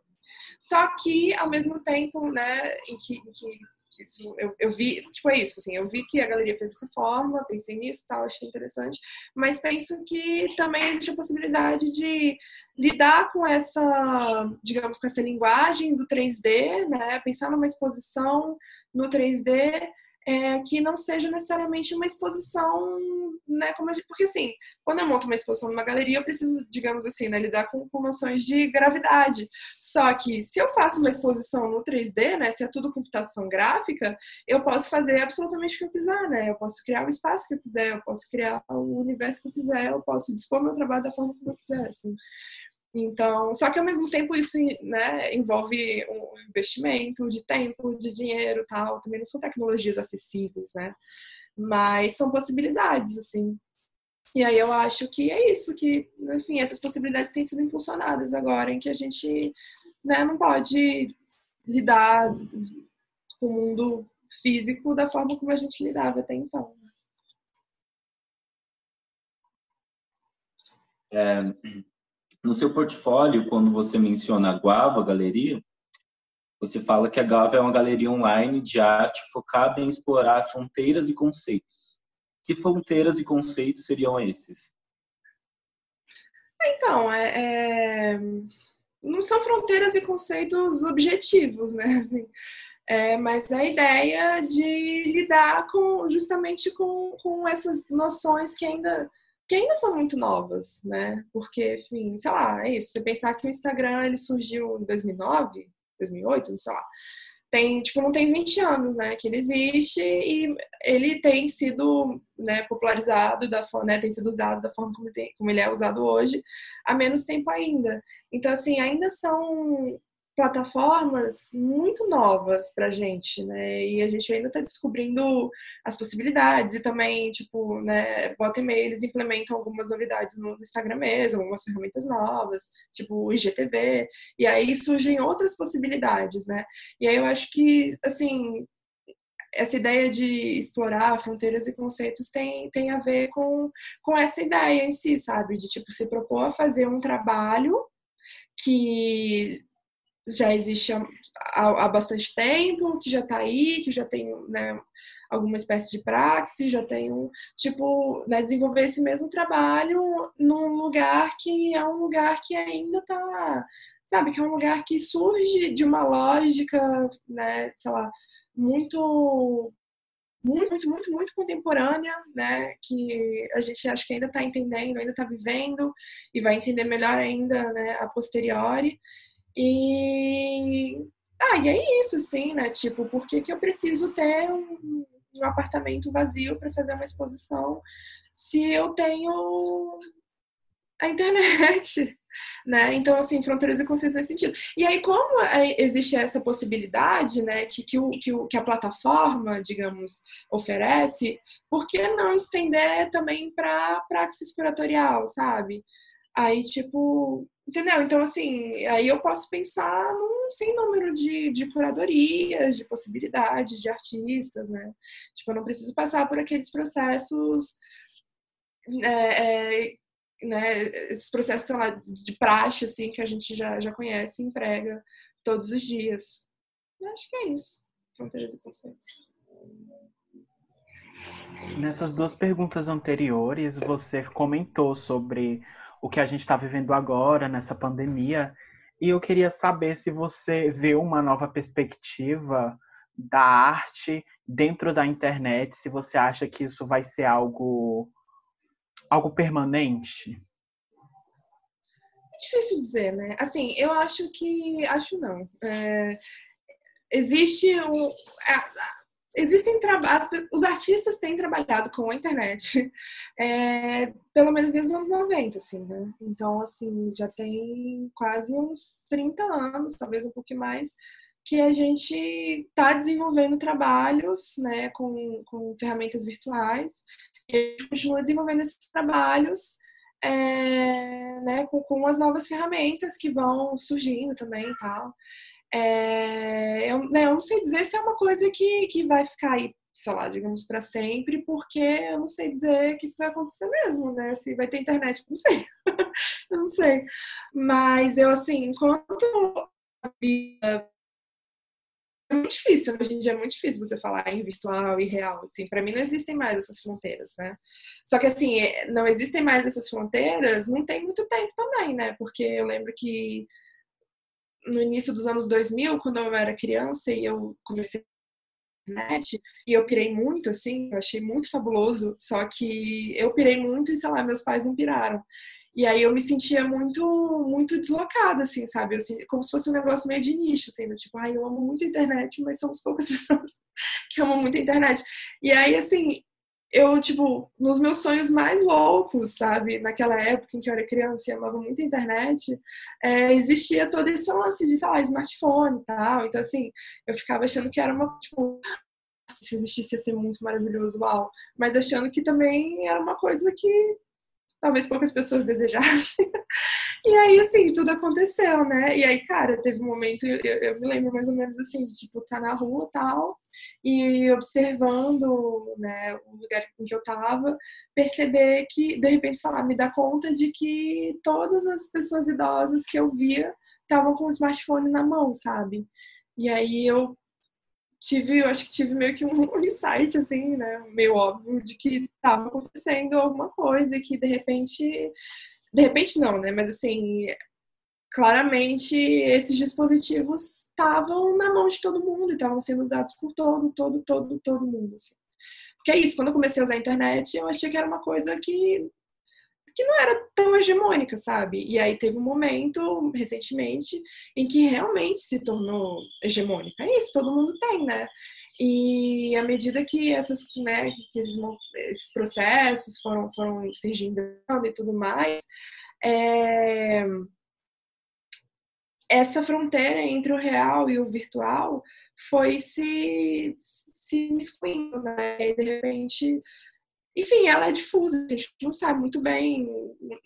Só que, ao mesmo tempo, né, em que, em que isso, eu, eu, vi, tipo, é isso, assim, eu vi que a galeria fez dessa forma, pensei nisso tal, achei interessante, mas penso que também existe a possibilidade de lidar com essa, digamos, com essa linguagem do 3D, né, pensar numa exposição no 3D é, que não seja necessariamente uma exposição, né? Gente, porque assim, quando eu monto uma exposição numa galeria, eu preciso, digamos assim, né, lidar com, com noções de gravidade. Só que se eu faço uma exposição no 3D, né? Se é tudo computação gráfica, eu posso fazer absolutamente o que eu quiser, né? Eu posso criar o espaço que eu quiser, eu posso criar o universo que eu quiser, eu posso dispor meu trabalho da forma que eu quiser, assim. Então, só que ao mesmo tempo isso né, envolve um investimento de tempo, de dinheiro, tal. Também não são tecnologias acessíveis, né? Mas são possibilidades, assim. E aí eu acho que é isso, que, enfim, essas possibilidades têm sido impulsionadas agora, em que a gente né, não pode lidar com o mundo físico da forma como a gente lidava até então. É, no seu portfólio, quando você menciona a Guava Galeria, você fala que a Guava é uma galeria online de arte focada em explorar fronteiras e conceitos. Que fronteiras e conceitos seriam esses? Então, é, é... não são fronteiras e conceitos objetivos, né? É, mas a ideia de lidar com justamente com, com essas noções que ainda que ainda são muito novas, né? Porque, enfim, sei lá, é isso. Você pensar que o Instagram ele surgiu em 2009, 2008, sei lá. Tem, tipo, não tem 20 anos, né, que ele existe e ele tem sido, né, popularizado da forma, né, tem sido usado da forma como, tem, como ele é usado hoje há menos tempo ainda. Então, assim, ainda são plataformas muito novas para gente, né? E a gente ainda está descobrindo as possibilidades e também, tipo, né, bota e-mail, eles implementam algumas novidades no Instagram mesmo, algumas ferramentas novas, tipo o IGTV, e aí surgem outras possibilidades, né? E aí eu acho que, assim, essa ideia de explorar fronteiras e conceitos tem, tem a ver com, com essa ideia em si, sabe? De, tipo, se propor a fazer um trabalho que já existe há, há bastante tempo, que já está aí, que já tem né, alguma espécie de praxe, já tem um, tipo, né, desenvolver esse mesmo trabalho num lugar que é um lugar que ainda está, sabe, que é um lugar que surge de uma lógica, né, sei lá, muito muito, muito, muito, muito contemporânea, né? Que a gente acho que ainda está entendendo, ainda está vivendo e vai entender melhor ainda, né? A posteriori. E. Ah, e é isso, sim, né? Tipo, por que, que eu preciso ter um, um apartamento vazio para fazer uma exposição se eu tenho a internet? Né? Então, assim, fronteiras e conceitos nesse sentido. E aí, como é, existe essa possibilidade, né, que, que, o, que, o, que a plataforma, digamos, oferece, por que não estender também para praxis curatorial, sabe? Aí, tipo, Entendeu? Então, assim, aí eu posso pensar num sem número de, de curadorias, de possibilidades, de artistas, né? Tipo, eu não preciso passar por aqueles processos, é, é, né, esses processos, sei lá, de praxe, assim, que a gente já, já conhece e emprega todos os dias. Eu acho que é isso. Fronteiras e conceitos. Nessas duas perguntas anteriores, você comentou sobre o que a gente está vivendo agora nessa pandemia. E eu queria saber se você vê uma nova perspectiva da arte dentro da internet, se você acha que isso vai ser algo algo permanente. É difícil dizer, né? Assim, eu acho que acho não. É, existe um existem trabalhos, os artistas têm trabalhado com a internet é, pelo menos desde os anos 90, assim, né? Então, assim, já tem quase uns 30 anos, talvez um pouco mais, que a gente está desenvolvendo trabalhos, né, com, com ferramentas virtuais e a gente continua desenvolvendo esses trabalhos é, né, com, com as novas ferramentas que vão surgindo também e tal. É, eu, né, eu, não sei dizer se é uma coisa que, que vai ficar aí, sei lá, digamos, para sempre, porque eu não sei dizer o que vai acontecer mesmo, né? Se vai ter internet, não sei. eu não sei. Mas eu, assim, enquanto a vida é muito difícil, hoje em dia é muito difícil você falar em virtual e real, assim, para mim não existem mais essas fronteiras, né? Só que assim, não existem mais essas fronteiras, não tem muito tempo também, né? Porque eu lembro que no início dos anos 2000, quando eu era criança e eu comecei internet e eu pirei muito, assim, eu achei muito fabuloso, só que eu pirei muito e, sei lá, meus pais não piraram. E aí eu me sentia muito, muito deslocada, assim, sabe? Eu, como se fosse um negócio meio de nicho, assim, tipo, ai, eu amo muito a internet, mas somos poucas pessoas que amam muito a internet. E aí, assim, eu, tipo, nos meus sonhos mais loucos, sabe? Naquela época em que eu era criança e amava muito a internet, é, existia todo esse lance de, sei lá, smartphone e tal. Então, assim, eu ficava achando que era uma, tipo, se existisse ia ser muito maravilhoso, uau. Mas achando que também era uma coisa que talvez poucas pessoas desejassem. E aí, assim, tudo aconteceu, né? E aí, cara, teve um momento, eu, eu me lembro mais ou menos assim, de tipo, tá na rua tal, e observando, né, o lugar em que eu tava, perceber que, de repente, sei lá, me dá conta de que todas as pessoas idosas que eu via estavam com o smartphone na mão, sabe? E aí eu tive, eu acho que tive meio que um insight, assim, né, meio óbvio, de que estava acontecendo alguma coisa e que de repente, de repente não, né, mas assim, claramente esses dispositivos estavam na mão de todo mundo e estavam sendo usados por todo, todo, todo, todo mundo, assim. Porque é isso, quando eu comecei a usar a internet, eu achei que era uma coisa que que não era tão hegemônica, sabe? E aí teve um momento, recentemente, em que realmente se tornou hegemônica. É isso, todo mundo tem, né? E à medida que essas, né, que esses, esses processos foram, foram e tudo mais, é... essa fronteira entre o real e o virtual foi se, se excluindo, né? E de repente enfim, ela é difusa, a gente não sabe muito bem,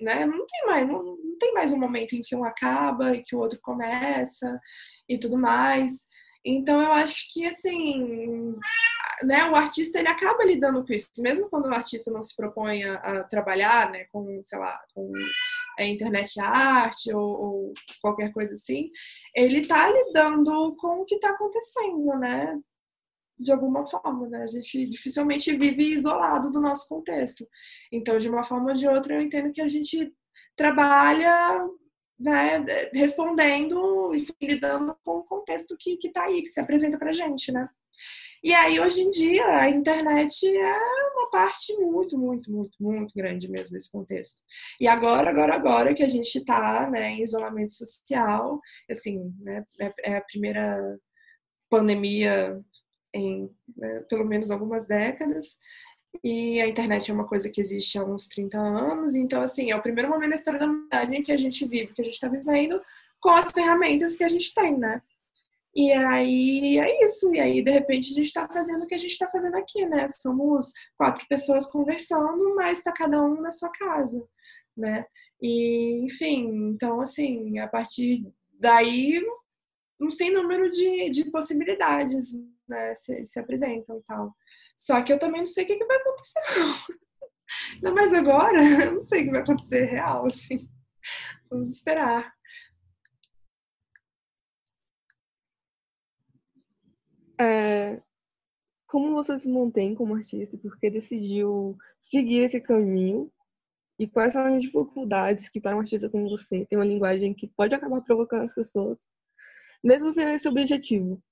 né? Não tem mais, não, não, tem mais um momento em que um acaba e que o outro começa e tudo mais. Então eu acho que assim, né, o artista ele acaba lidando com isso, mesmo quando o artista não se propõe a, a trabalhar, né, com, sei lá, com a internet arte ou, ou qualquer coisa assim, ele está lidando com o que está acontecendo, né? De alguma forma, né? A gente dificilmente vive isolado do nosso contexto. Então, de uma forma ou de outra, eu entendo que a gente trabalha né, respondendo e lidando com o contexto que, que tá aí, que se apresenta pra gente, né? E aí, hoje em dia, a internet é uma parte muito, muito, muito, muito grande mesmo desse contexto. E agora, agora, agora que a gente está né, em isolamento social, assim, né, é, é a primeira pandemia em né, pelo menos algumas décadas. E a internet é uma coisa que existe há uns 30 anos. Então, assim, é o primeiro momento da história da humanidade que a gente vive, que a gente está vivendo com as ferramentas que a gente tem, né? E aí é isso. E aí, de repente, a gente está fazendo o que a gente está fazendo aqui, né? Somos quatro pessoas conversando, mas está cada um na sua casa, né? E, enfim, então, assim, a partir daí, um sem número de, de possibilidades né, se, se apresentam e tal. Só que eu também não sei o que, que vai acontecer, não. Ainda mais agora, eu não sei o que vai acontecer real, assim. Vamos esperar. É, como você se mantém como artista? Porque decidiu seguir esse caminho? E quais são as dificuldades que para um artista como você tem uma linguagem que pode acabar provocando as pessoas, mesmo sem esse objetivo?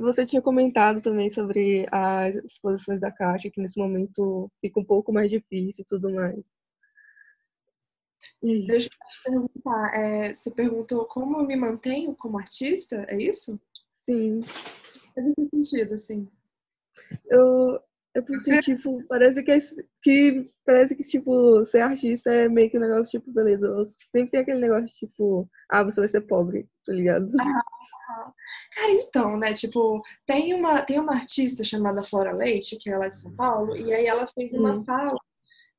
Você tinha comentado também sobre as exposições da Caixa, que nesse momento fica um pouco mais difícil e tudo mais. Isso. Deixa eu te perguntar, é, você perguntou como eu me mantenho como artista, é isso? Sim. Faz esse sentido, assim. Eu, é porque, tipo, parece que, é, que parece que, tipo, ser artista é meio que um negócio, tipo, beleza. Sempre tem aquele negócio, tipo, ah, você vai ser pobre, tá ligado? Ah, cara, então, né, tipo, tem uma, tem uma artista chamada Flora Leite, que é lá de São Paulo, e aí ela fez uma hum. fala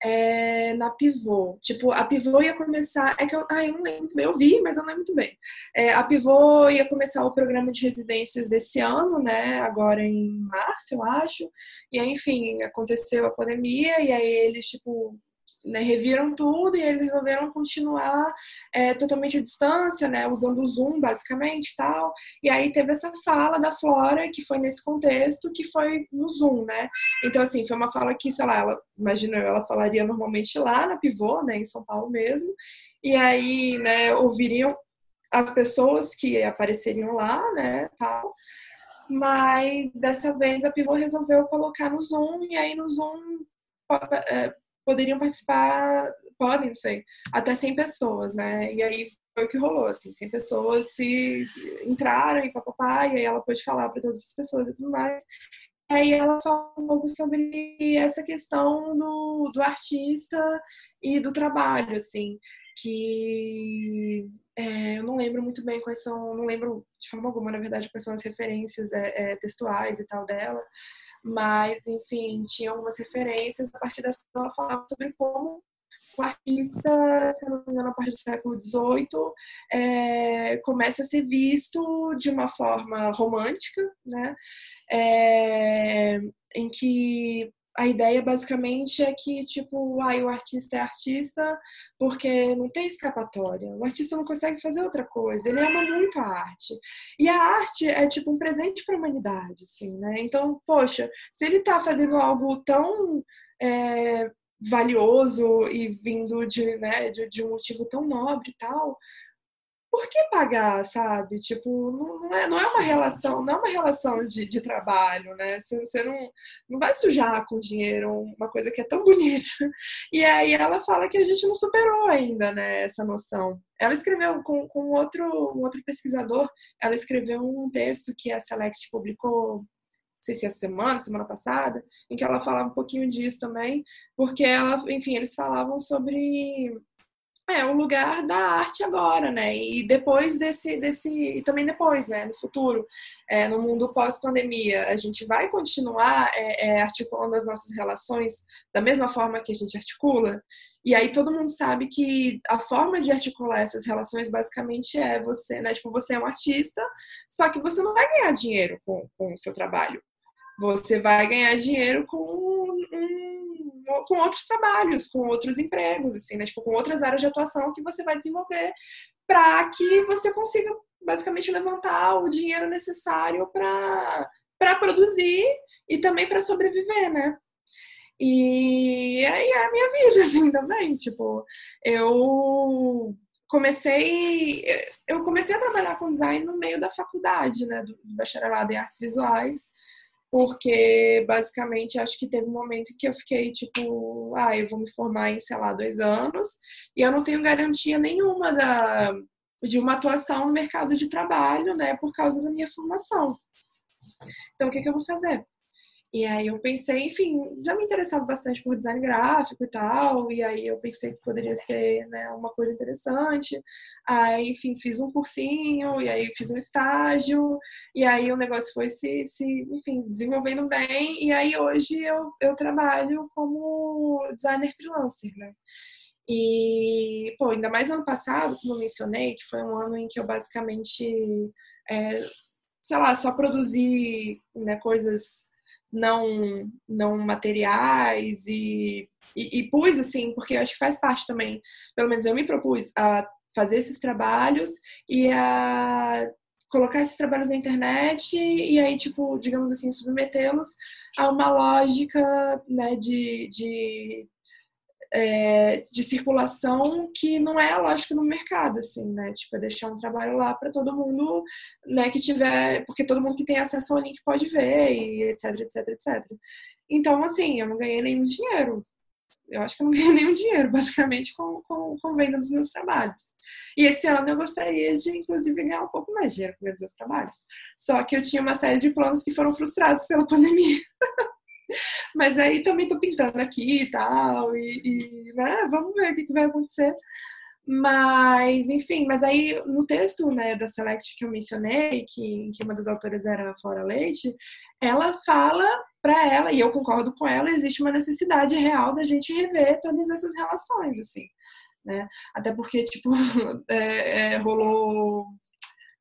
é, na Pivô. Tipo, a Pivô ia começar. É que eu, ah, eu não lembro muito bem, eu vi, mas eu não lembro muito bem. É, a Pivô ia começar o programa de residências desse ano, né? Agora em março, eu acho. E aí, enfim, aconteceu a pandemia, e aí eles, tipo, né, reviram tudo e eles resolveram continuar é, totalmente à distância, né, usando o Zoom basicamente tal. E aí teve essa fala da Flora que foi nesse contexto, que foi no Zoom, né? Então assim foi uma fala que, sei lá, ela, imagina ela falaria normalmente lá na Pivô, né, em São Paulo mesmo. E aí, né, ouviriam as pessoas que apareceriam lá, né, tal. mas dessa vez a Pivô resolveu colocar no Zoom, e aí no Zoom é, poderiam participar, podem, não sei, até 100 pessoas, né? E aí foi o que rolou, assim, 100 pessoas se entraram e papapá, e aí ela pôde falar para todas as pessoas e tudo mais. E aí ela falou um pouco sobre essa questão do, do artista e do trabalho, assim, que é, eu não lembro muito bem quais são, não lembro de forma alguma, na verdade, quais são as referências é, é, textuais e tal dela, mas, enfim, tinha algumas referências, a partir das ela falava sobre como o artista, se não me engano, a partir do século XVIII, é, começa a ser visto de uma forma romântica, né? É, em que a ideia basicamente é que, tipo, ai, o artista é artista porque não tem escapatória. O artista não consegue fazer outra coisa. Ele ama muito a arte. E a arte é, tipo, um presente para a humanidade, assim, né? Então, poxa, se ele está fazendo algo tão é, valioso e vindo de, né, de, de um motivo tão nobre e tal, por que pagar, sabe? Tipo, não é, não é uma relação, não é uma relação de, de trabalho, né? Você, você não, não vai sujar com dinheiro uma coisa que é tão bonita. E aí ela fala que a gente não superou ainda, né, essa noção. Ela escreveu com, com outro, um outro pesquisador, ela escreveu um texto que a Select publicou não sei se essa semana, semana passada, em que ela falava um pouquinho disso também, porque ela, enfim, eles falavam sobre é o lugar da arte agora, né? E depois desse, desse e também depois, né? No futuro, é, no mundo pós-pandemia, a gente vai continuar é, é, articulando as nossas relações da mesma forma que a gente articula. E aí todo mundo sabe que a forma de articular essas relações basicamente é você, né? Tipo, você é um artista, só que você não vai ganhar dinheiro com, com o seu trabalho. Você vai ganhar dinheiro com um com outros trabalhos, com outros empregos, assim, né? Tipo, com outras áreas de atuação que você vai desenvolver para que você consiga basicamente levantar o dinheiro necessário para produzir e também para sobreviver, né? E aí é a minha vida, assim, também. Tipo, eu comecei eu comecei a trabalhar com design no meio da faculdade, né, do bacharelado em artes visuais porque basicamente acho que teve um momento que eu fiquei tipo, ah, eu vou me formar em, sei lá, dois anos, e eu não tenho garantia nenhuma da, de uma atuação no mercado de trabalho, né, por causa da minha formação. Então, o que, que eu vou fazer? E aí eu pensei, enfim, já me interessava bastante por design gráfico e tal, e aí eu pensei que poderia ser né, uma coisa interessante. Aí, enfim, fiz um cursinho, e aí fiz um estágio, e aí o negócio foi se, se enfim, desenvolvendo bem, e aí hoje eu, eu trabalho como designer freelancer, né? E, pô, ainda mais ano passado, como eu mencionei, que foi um ano em que eu basicamente, é, sei lá, só produzi né, coisas não não materiais e, e, e, pus assim, porque eu acho que faz parte também, pelo menos eu me propus a fazer esses trabalhos e a colocar esses trabalhos na internet e aí, tipo, digamos assim, submetê-los a uma lógica né, de, de é, de circulação que não é a lógica no mercado, assim, né? Tipo, é deixar um trabalho lá para todo mundo, né, que tiver, porque todo mundo que tem acesso ao link pode ver e etc, etc, etc. Então, assim, eu não ganhei nenhum dinheiro. Eu acho que eu não ganhei nenhum dinheiro, basicamente, com, com, com venda dos meus trabalhos. E esse ano eu gostaria de, inclusive, ganhar um pouco mais de dinheiro com meus trabalhos. Só que eu tinha uma série de planos que foram frustrados pela pandemia. Mas aí também tô pintando aqui e tal, e, e né, vamos ver o que, que vai acontecer. Mas, enfim, mas aí no texto né, da Select que eu mencionei, que, que uma das autoras era a Flora Leite, ela fala para ela, e eu concordo com ela, existe uma necessidade real da gente rever todas essas relações, assim, né? Até porque, tipo, é, é, rolou...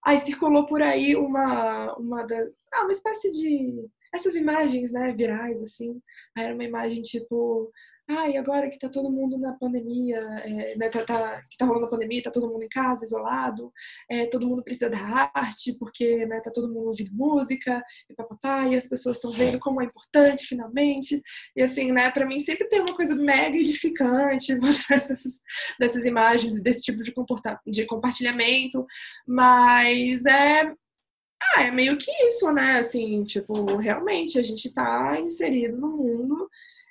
Aí circulou por aí uma, uma, da, ah, uma espécie de essas imagens, né, virais, assim, era uma imagem tipo, ah, e agora que tá todo mundo na pandemia, é, né, tá, tá, que tá rolando a pandemia, tá todo mundo em casa, isolado, é, todo mundo precisa da arte, porque né, tá todo mundo ouvindo música, e papapá, e as pessoas estão vendo como é importante, finalmente, e assim, né, pra mim sempre tem uma coisa mega edificante dessas, dessas imagens, desse tipo de, de compartilhamento, mas é Ah, é meio que isso, né? Assim, tipo, realmente a gente tá inserido no mundo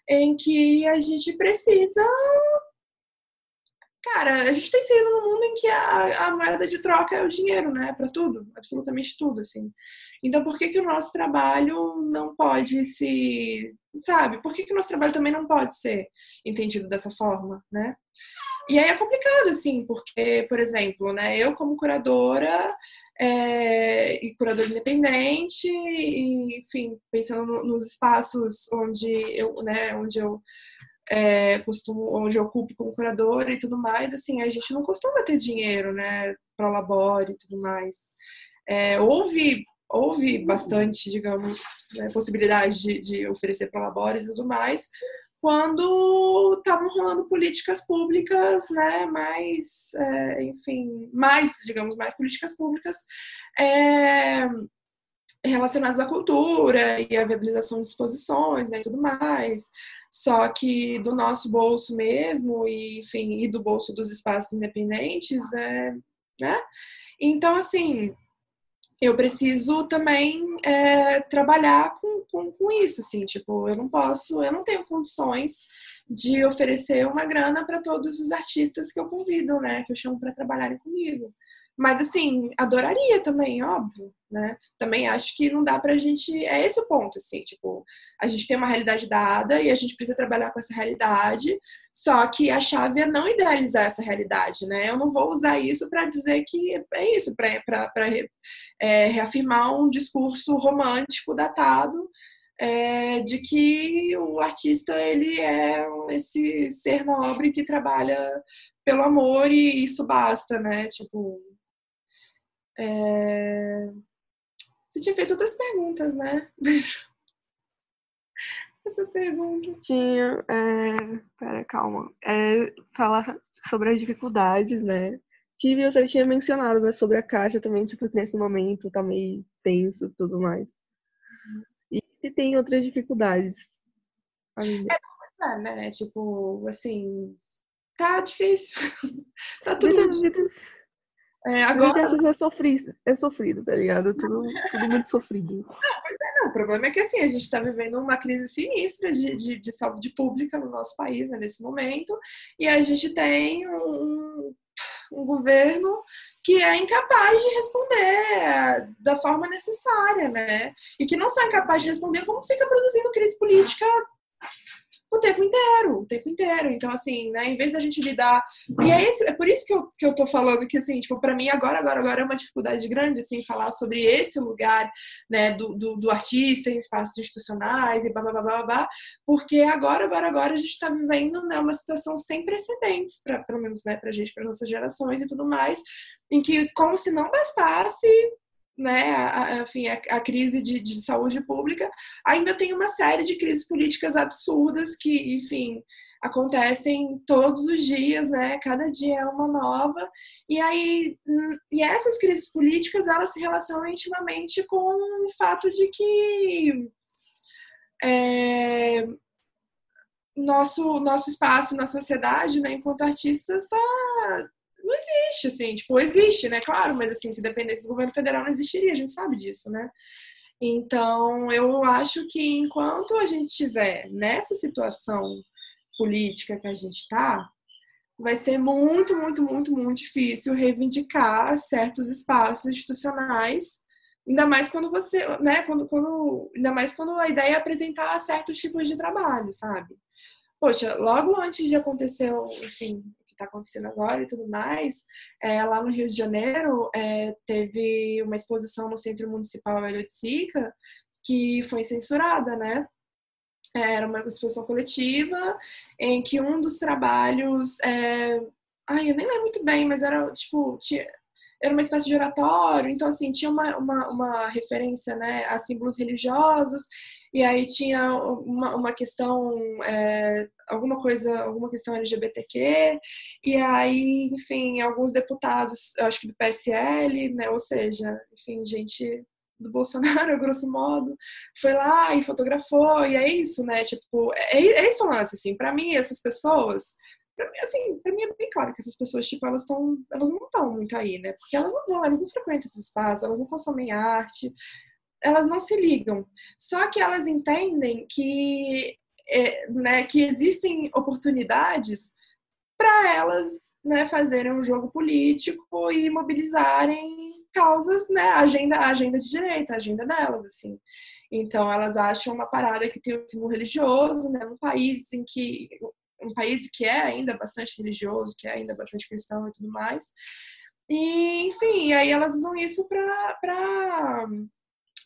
em que a gente precisa. Cara, a gente tá inserido no mundo em que a, a moeda de troca é o dinheiro, né? Para tudo, absolutamente tudo, assim. Então, por que, que o nosso trabalho não pode se. Sabe? Por que, que o nosso trabalho também não pode ser entendido dessa forma, né? E aí é complicado, assim, porque, por exemplo, né, eu como curadora é, e curador independente, e, enfim, pensando nos espaços onde eu, né, onde eu é, costumo, onde eu ocupo como curadora e tudo mais, assim, a gente não costuma ter dinheiro, né, para o labore e tudo mais. É, houve houve bastante, digamos, né, possibilidade de, de oferecer prolabores e tudo mais, quando estavam rolando políticas públicas, né, mais, é, enfim, mais, digamos, mais políticas públicas é, relacionadas à cultura e à viabilização de exposições, né, e tudo mais. Só que do nosso bolso mesmo, e, enfim, e do bolso dos espaços independentes, é, né? Então, assim, eu preciso também é, trabalhar com, com, com, isso, assim, tipo, eu não posso, eu não tenho condições de oferecer uma grana para todos os artistas que eu convido, né, que eu chamo para trabalharem comigo. Mas, assim, adoraria também, óbvio, né? Também acho que não dá pra gente. É esse o ponto, assim, tipo, a gente tem uma realidade dada e a gente precisa trabalhar com essa realidade, só que a chave é não idealizar essa realidade, né? Eu não vou usar isso para dizer que é isso, para é, reafirmar um discurso romântico datado. É, de que o artista ele é esse ser nobre que trabalha pelo amor e isso basta, né? Tipo, é... Você tinha feito outras perguntas, né? Essa pergunta. Tinha. É... Pera, calma. É, falar sobre as dificuldades, né? Que você tinha mencionado, né? Sobre a caixa também, tipo, nesse momento tá meio tenso e tudo mais. E se tem outras dificuldades ainda? É, né? Tipo, assim. Tá difícil. tá tudo. É, agora... é sofrido, é sofrido, tá ligado? Tudo, tudo muito sofrido. Não, pois é, não. O problema é que assim, a gente está vivendo uma crise sinistra de, de, de, saúde pública no nosso país, né, nesse momento, e a gente tem um, um governo que é incapaz de responder da forma necessária, né? E que não só é incapaz de responder, como fica produzindo crise política o tempo inteiro, o tempo inteiro. Então, assim, né, em vez da gente lidar. E é, esse, é por isso que eu, que eu tô falando que, assim, tipo, pra mim agora, agora, agora é uma dificuldade grande, assim, falar sobre esse lugar, né, do, do, do artista em espaços institucionais e blá, blá, blá, blá, blá, porque agora, agora, agora a gente tá vivendo, né, uma situação sem precedentes, pra, pelo menos, né, pra gente, para nossas gerações e tudo mais, em que, como se não bastasse né, a, enfim, a, a crise de, de, saúde pública, ainda tem uma série de crises políticas absurdas que, enfim, acontecem todos os dias, né? Cada dia é uma nova. E aí, hum, e essas crises políticas, elas se relacionam intimamente com o fato de que é, nosso nosso espaço na sociedade, né, enquanto artistas, está não existe, assim, tipo, existe, né? Claro, mas assim, se dependesse do governo federal não existiria, a gente sabe disso, né? Então, eu acho que enquanto a gente estiver nessa situação política que a gente está, vai ser muito, muito, muito, muito difícil reivindicar certos espaços institucionais, ainda mais quando você, né, quando, quando, ainda mais quando a ideia é apresentar certos tipos de trabalho, sabe? Poxa, logo antes de acontecer, enfim, está acontecendo agora e tudo mais, é, lá no Rio de Janeiro é, teve uma exposição no Centro Municipal Sica que foi censurada, né? É, era uma exposição coletiva em que um dos trabalhos, é... ai, eu nem lembro muito bem, mas era tipo tinha, era uma espécie de oratório, então assim tinha uma, uma, uma referência, né, a símbolos religiosos e aí tinha uma, uma questão, é, alguma coisa, alguma questão LGBTQ, e aí, enfim, alguns deputados, acho que do PSL, né, ou seja, enfim, gente do Bolsonaro, grosso modo, foi lá e fotografou, e é isso, né, tipo, é, é esse o lance, assim, para mim, essas pessoas, Pra mim, assim, pra mim é bem claro que essas pessoas, tipo, elas estão, elas não estão muito aí, né? Porque elas não vão, elas não frequentam esses espaços, elas não consomem arte, elas não se ligam. Só que elas entendem que, é, né, que existem oportunidades para elas né, fazerem um jogo político e mobilizarem causas, né, agenda, agenda de direita, agenda delas, assim. Então elas acham uma parada que tem um símbolo religioso, né, um país em que um país que é ainda bastante religioso, que é ainda bastante cristão e tudo mais. E, enfim, aí elas usam isso para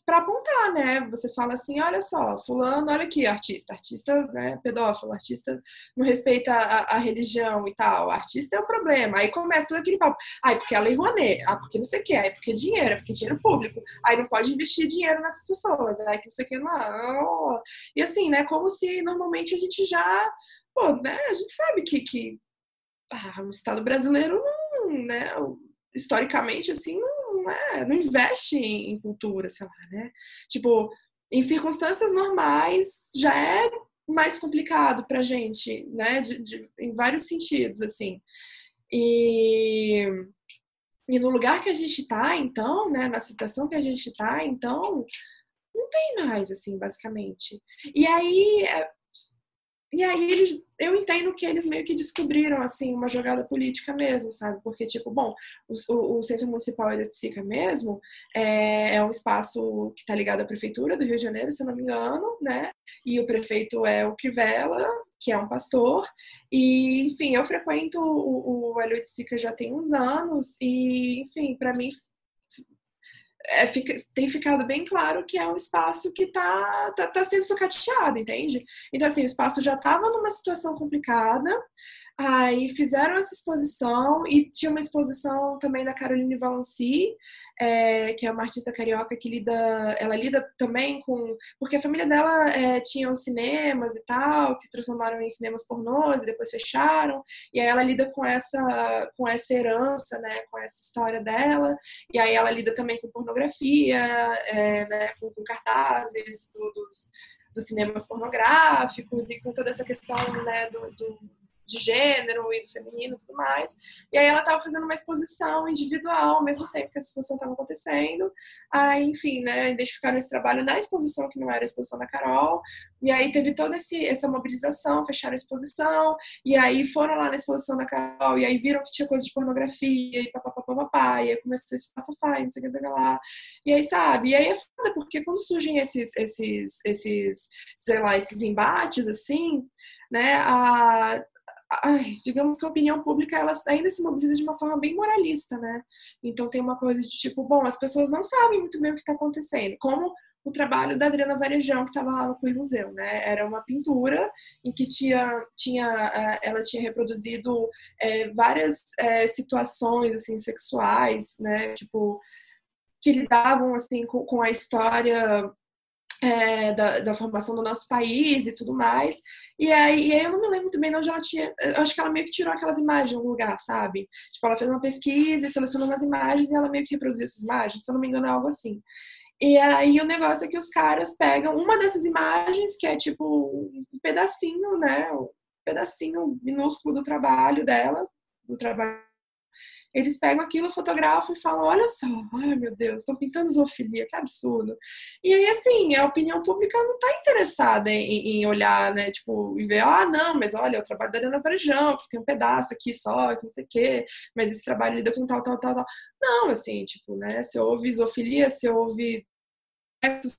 para apontar, né? Você fala assim, olha só, fulano, olha aqui, artista, artista, né, pedófilo, artista não respeita a, a religião e tal, artista é o problema. Aí começa aquele papo, ai, porque a lei Rouanet, ah, porque não sei o que, porque dinheiro, porque dinheiro público, aí não pode investir dinheiro nessas pessoas, aí que não sei o que lá. E assim, né, como se normalmente a gente já, pô, né, a gente sabe que, que ah, o Estado brasileiro não, né, historicamente, assim, não não, é, não investe em, cultura, sei lá, né? Tipo, em circunstâncias normais já é mais complicado pra gente, né? De, de, em vários sentidos, assim. E, e no lugar que a gente tá, então, né? Na situação que a gente tá, então, não tem mais, assim, basicamente. E aí, é, e aí eles, eu entendo que eles meio que descobriram assim uma jogada política mesmo, sabe? Porque tipo, bom, o, o Centro Municipal de Oiticica mesmo é, é, um espaço que está ligado à prefeitura do Rio de Janeiro, se eu não me engano, né? E o prefeito é o Crivella, que é um pastor. E enfim, eu frequento o, o Helio já tem uns anos e enfim, para mim é, fica, tem ficado bem claro que é um espaço que está tá, tá sendo sucateado, entende? Então, assim, o espaço já estava numa situação complicada, Aí fizeram essa exposição e tinha uma exposição também da Caroline Valanci, é, que é uma artista carioca que lida, ela lida também com, porque a família dela é, tinha os cinemas e tal, que se transformaram em cinemas pornôs e depois fecharam, e aí ela lida com essa, com essa herança, né, com essa história dela, e aí ela lida também com pornografia, é, né, com, com cartazes do, dos, dos cinemas pornográficos e com toda essa questão, né, do, do de gênero e do feminino e tudo mais. E aí ela estava fazendo uma exposição individual ao mesmo tempo que essa exposição estava acontecendo. Aí, enfim, né, identificaram esse trabalho na exposição, que não era a exposição da Carol. E aí teve toda esse, essa mobilização, fecharam a exposição. E aí foram lá na exposição da Carol. E aí viram que tinha coisa de pornografia e papapá. E aí começou esse papapá e não sei o que, não sei lá. E aí, sabe? E aí é foda, porque quando surgem esses, esses, esses, sei lá, esses embates, assim, né, a, ai, digamos que a opinião pública ela ainda se mobiliza de uma forma bem moralista, né? Então tem uma coisa de tipo, bom, as pessoas não sabem muito bem o que está acontecendo, como o trabalho da Adriana Varejão que estava lá no Cui Museu, né? Era uma pintura em que tinha, tinha é, ela tinha reproduzido é, várias é, situações assim sexuais, né? Tipo que lidavam assim com, com a história é, da, da, formação do nosso país e tudo mais. E aí, e aí eu não me lembro muito bem onde ela tinha. Acho que ela meio que tirou aquelas imagens em algum lugar, sabe? Tipo, ela fez uma pesquisa e selecionou umas imagens e ela meio que reproduziu essas imagens, se eu não me engano, é algo assim. E aí o negócio é que os caras pegam uma dessas imagens, que é tipo um pedacinho, né? Um pedacinho minúsculo do trabalho dela, do trabalho eles pegam aquilo, fotografam e falam: olha só, ai meu Deus, estão pintando zoofilia, que absurdo. E aí, assim, a opinião pública não está interessada em, em, olhar, né, tipo, e ver: ah, não, mas olha, o trabalho da Ana Varejão, que tem um pedaço aqui só, que não sei o quê, mas esse trabalho lida com tal, tal, tal, tal. Não, assim, tipo, né, se houve zoofilia, se houve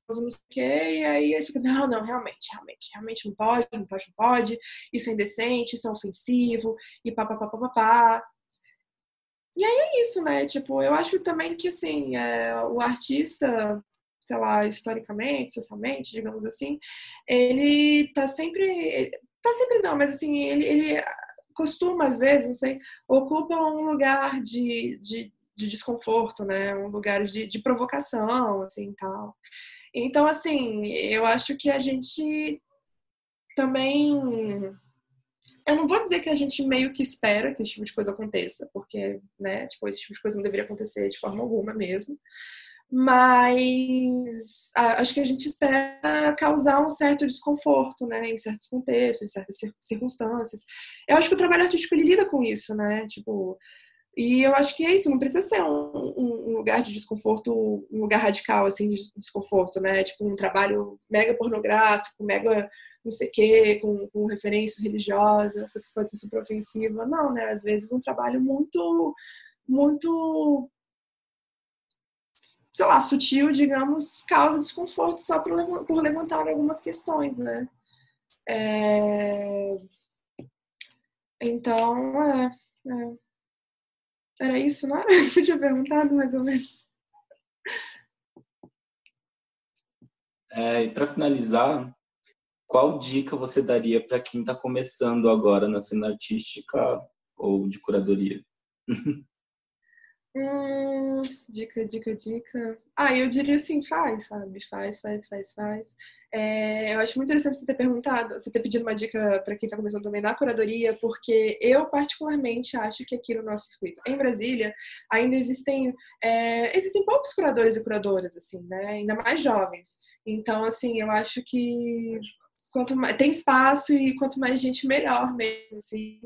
não sei o e aí fica, não, não, realmente, realmente, realmente não pode, não pode, não pode, isso é indecente, isso é ofensivo, e pá, pá, pá, pá, pá, pá. E aí é isso, né? Tipo, eu acho também que, assim, é, o artista, sei lá, historicamente, socialmente, digamos assim, ele tá sempre. Tá sempre não, mas assim, ele, ele costuma, às vezes, não sei, ocupa um lugar de, de, de desconforto, né? Um lugar de, de provocação, assim, tal. Então, assim, eu acho que a gente também eu não vou dizer que a gente meio que espera que esse tipo de coisa aconteça, porque, né, tipo, esse tipo de coisa não deveria acontecer de forma alguma mesmo. mas acho que a gente espera causar um certo desconforto, né, em certos contextos, em certas circunstâncias. Eu acho que o trabalho artístico ele lida com isso, né, tipo, e eu acho que é isso, não precisa ser um, um, lugar de desconforto, um lugar radical, assim, de desconforto, né, tipo um trabalho mega pornográfico, mega não sei o quê, com, com referências religiosas, que pode ser super ofensiva. Não, né, às vezes um trabalho muito, muito sei lá, sutil, digamos, causa desconforto só por, por levantar algumas questões, né? É... Então, é, é, Era isso, não era? Você tinha perguntado mais ou menos. É, e para finalizar, qual dica você daria para quem está começando agora na cena artística ou de curadoria? Hum, dica, dica, dica. Ah, eu diria assim, faz, sabe? Faz, faz, faz, faz. É, eu acho muito interessante você ter perguntado, você ter pedido uma dica para quem está começando também na curadoria, porque eu particularmente acho que aqui no nosso circuito, em Brasília, ainda existem é, existem poucos curadores e curadoras, assim, né? Ainda mais jovens. Então, assim, eu acho que quanto mais, tem espaço e quanto mais gente, melhor mesmo, assim.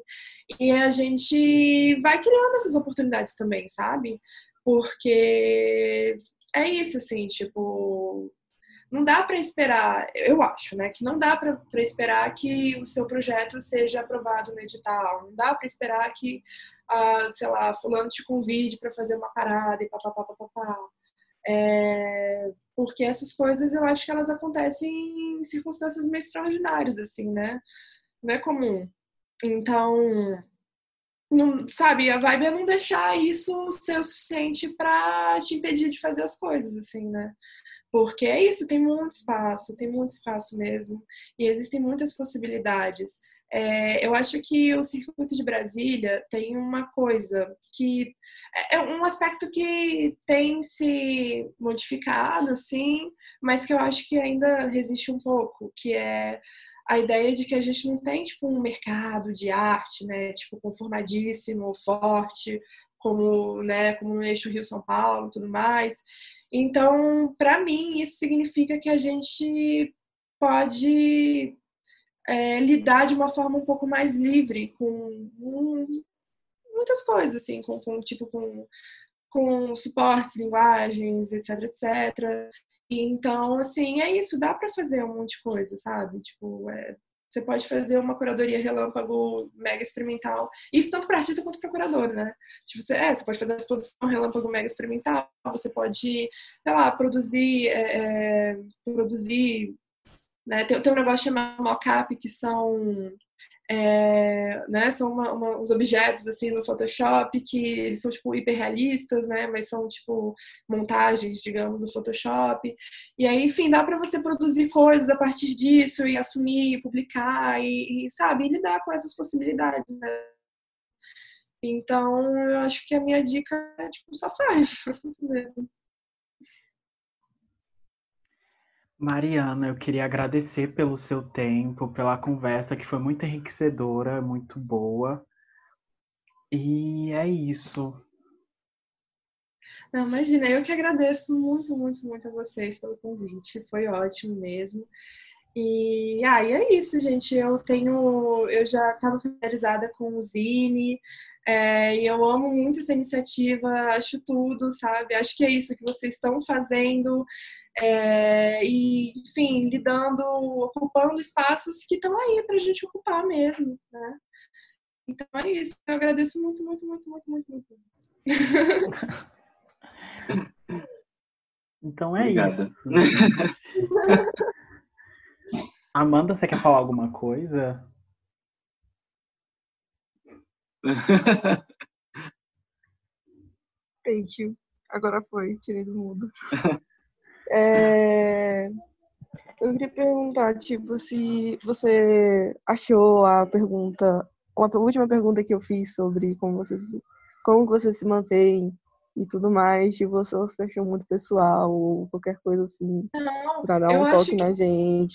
E a gente vai criando essas oportunidades também, sabe? Porque é isso, assim, tipo, não dá para esperar, eu acho, né, que não dá para esperar que o seu projeto seja aprovado no edital, não dá para esperar que, ah, sei lá, fulano te convide para fazer uma parada e papapá, papapá. É, porque essas coisas eu acho que elas acontecem em circunstâncias meio extraordinárias, assim, né? Não é comum. Então, não, sabe, a vibe é não deixar isso ser o suficiente para te impedir de fazer as coisas, assim, né? Porque é isso, tem muito espaço, tem muito espaço mesmo, e existem muitas possibilidades. É, eu acho que o circuito de Brasília tem uma coisa que é, é um aspecto que tem se modificado, sim, mas que eu acho que ainda resiste um pouco, que é a ideia de que a gente não tem tipo um mercado de arte, né, tipo conformadíssimo, forte, como, né, como no eixo Rio São Paulo, tudo mais. Então, para mim, isso significa que a gente pode é, lidar de uma forma um pouco mais livre com muitas coisas, assim, com, com tipo com, com suportes, linguagens, etc, etc. E, então, assim, é isso, dá para fazer um monte de coisa, sabe? Tipo, é, você pode fazer uma curadoria relâmpago mega experimental. Isso tanto para artista quanto para curador, né? Tipo, você, é, você pode fazer uma exposição relâmpago mega experimental, você pode, sei lá, produzir, é, é produzir né? Tem, tem um negócio chamado mockup, que são é, né, são uma, uma, uns objetos assim no Photoshop que eles são tipo hiperrealistas, né, mas são tipo montagens, digamos, do Photoshop. E aí, enfim, dá para você produzir coisas a partir disso e assumir, publicar e, e sabe, e lidar com essas possibilidades, né? Então, eu acho que a minha dica é tipo só faz mesmo. Mariana, eu queria agradecer pelo seu tempo, pela conversa que foi muito enriquecedora, muito boa. E é isso. Não, imagina, eu que agradeço muito, muito, muito a vocês pelo convite. Foi ótimo mesmo. E aí ah, é isso, gente. Eu tenho, eu já estava familiarizada com o Zine, é, e eu amo muito essa iniciativa, acho tudo, sabe? Acho que é isso que vocês estão fazendo. É, e, enfim, lidando, ocupando espaços que estão aí para a gente ocupar mesmo, né? Então é isso. Eu agradeço muito, muito, muito, muito, muito, muito. Então é Obrigada. isso. Amanda, você quer falar alguma coisa? Thank you. Agora foi, tirei do mudo. É... Eu queria perguntar, tipo, se você achou a pergunta, uma última pergunta que eu fiz sobre como você se, como você se mantém e tudo mais, se você, você achou muito pessoal ou qualquer coisa assim, para dar um toque na gente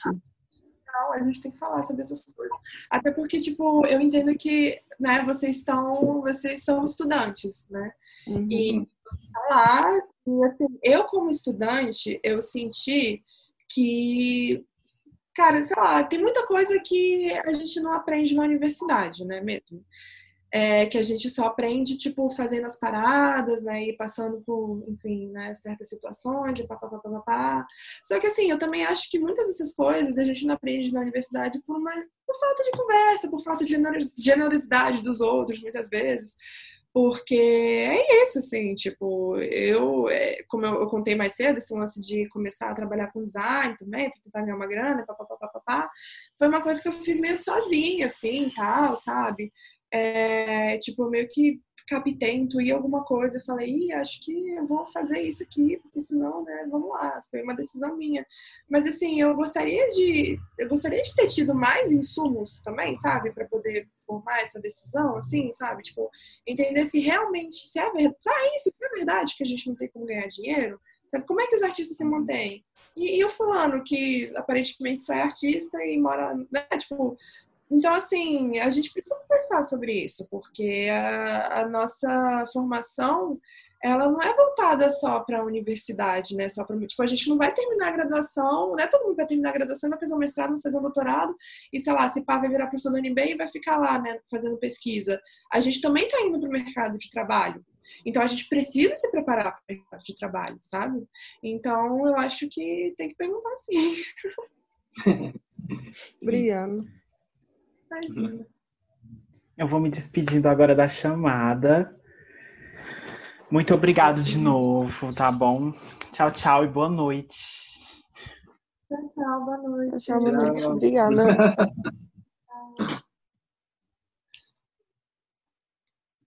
a gente tem que falar sobre essas coisas. Até porque, tipo, eu entendo que, né, vocês estão, vocês são estudantes, né? Uhum. E vocês estão lá E assim, eu como estudante, eu senti que, cara, sei lá, tem muita coisa que a gente não aprende na universidade, né, mesmo? É, que a gente só aprende, tipo, fazendo as paradas, né, e passando por, enfim, né, certas situações, pá. Só que, assim, eu também acho que muitas dessas coisas a gente não aprende na universidade por, uma, por falta de conversa, por falta de generosidade dos outros, muitas vezes. Porque é isso, assim, tipo, eu, é, como eu, eu, contei mais cedo, esse lance de começar a trabalhar com design também, para tentar ganhar uma grana, papapá, foi uma coisa que eu fiz meio sozinha, assim, tal, sabe? É, tipo, meio que captei, intuí alguma coisa, falei, Ih, acho que eu vou fazer isso aqui, porque senão, né, vamos lá, foi uma decisão minha. Mas assim, eu gostaria de, eu gostaria de ter tido mais insumos também, sabe, para poder formar essa decisão, assim, sabe, tipo, entender se realmente, se é verdade, se é isso, é verdade que a gente não tem como ganhar dinheiro, sabe, como é que os artistas se mantêm? E, e o fulano que aparentemente só é artista e mora, né, tipo, então, assim, a gente precisa conversar sobre isso, porque a, a nossa formação ela não é voltada só para a universidade, né? Só para tipo a gente não vai terminar a graduação, não é todo mundo vai terminar a graduação, vai fazer um mestrado, vai fazer um doutorado e sei lá, se pá vai virar professor do UNB e vai ficar lá, né, fazendo pesquisa. A gente também está indo para o mercado de trabalho. Então a gente precisa se preparar para o mercado de trabalho, sabe? Então eu acho que tem que perguntar sim. Obrigada. Imagina. Eu vou me despedindo agora da chamada. Muito obrigado de novo, tá bom? Tchau, tchau e boa noite. Tchau, tchau, boa noite. Tchau, boa noite. Obrigada.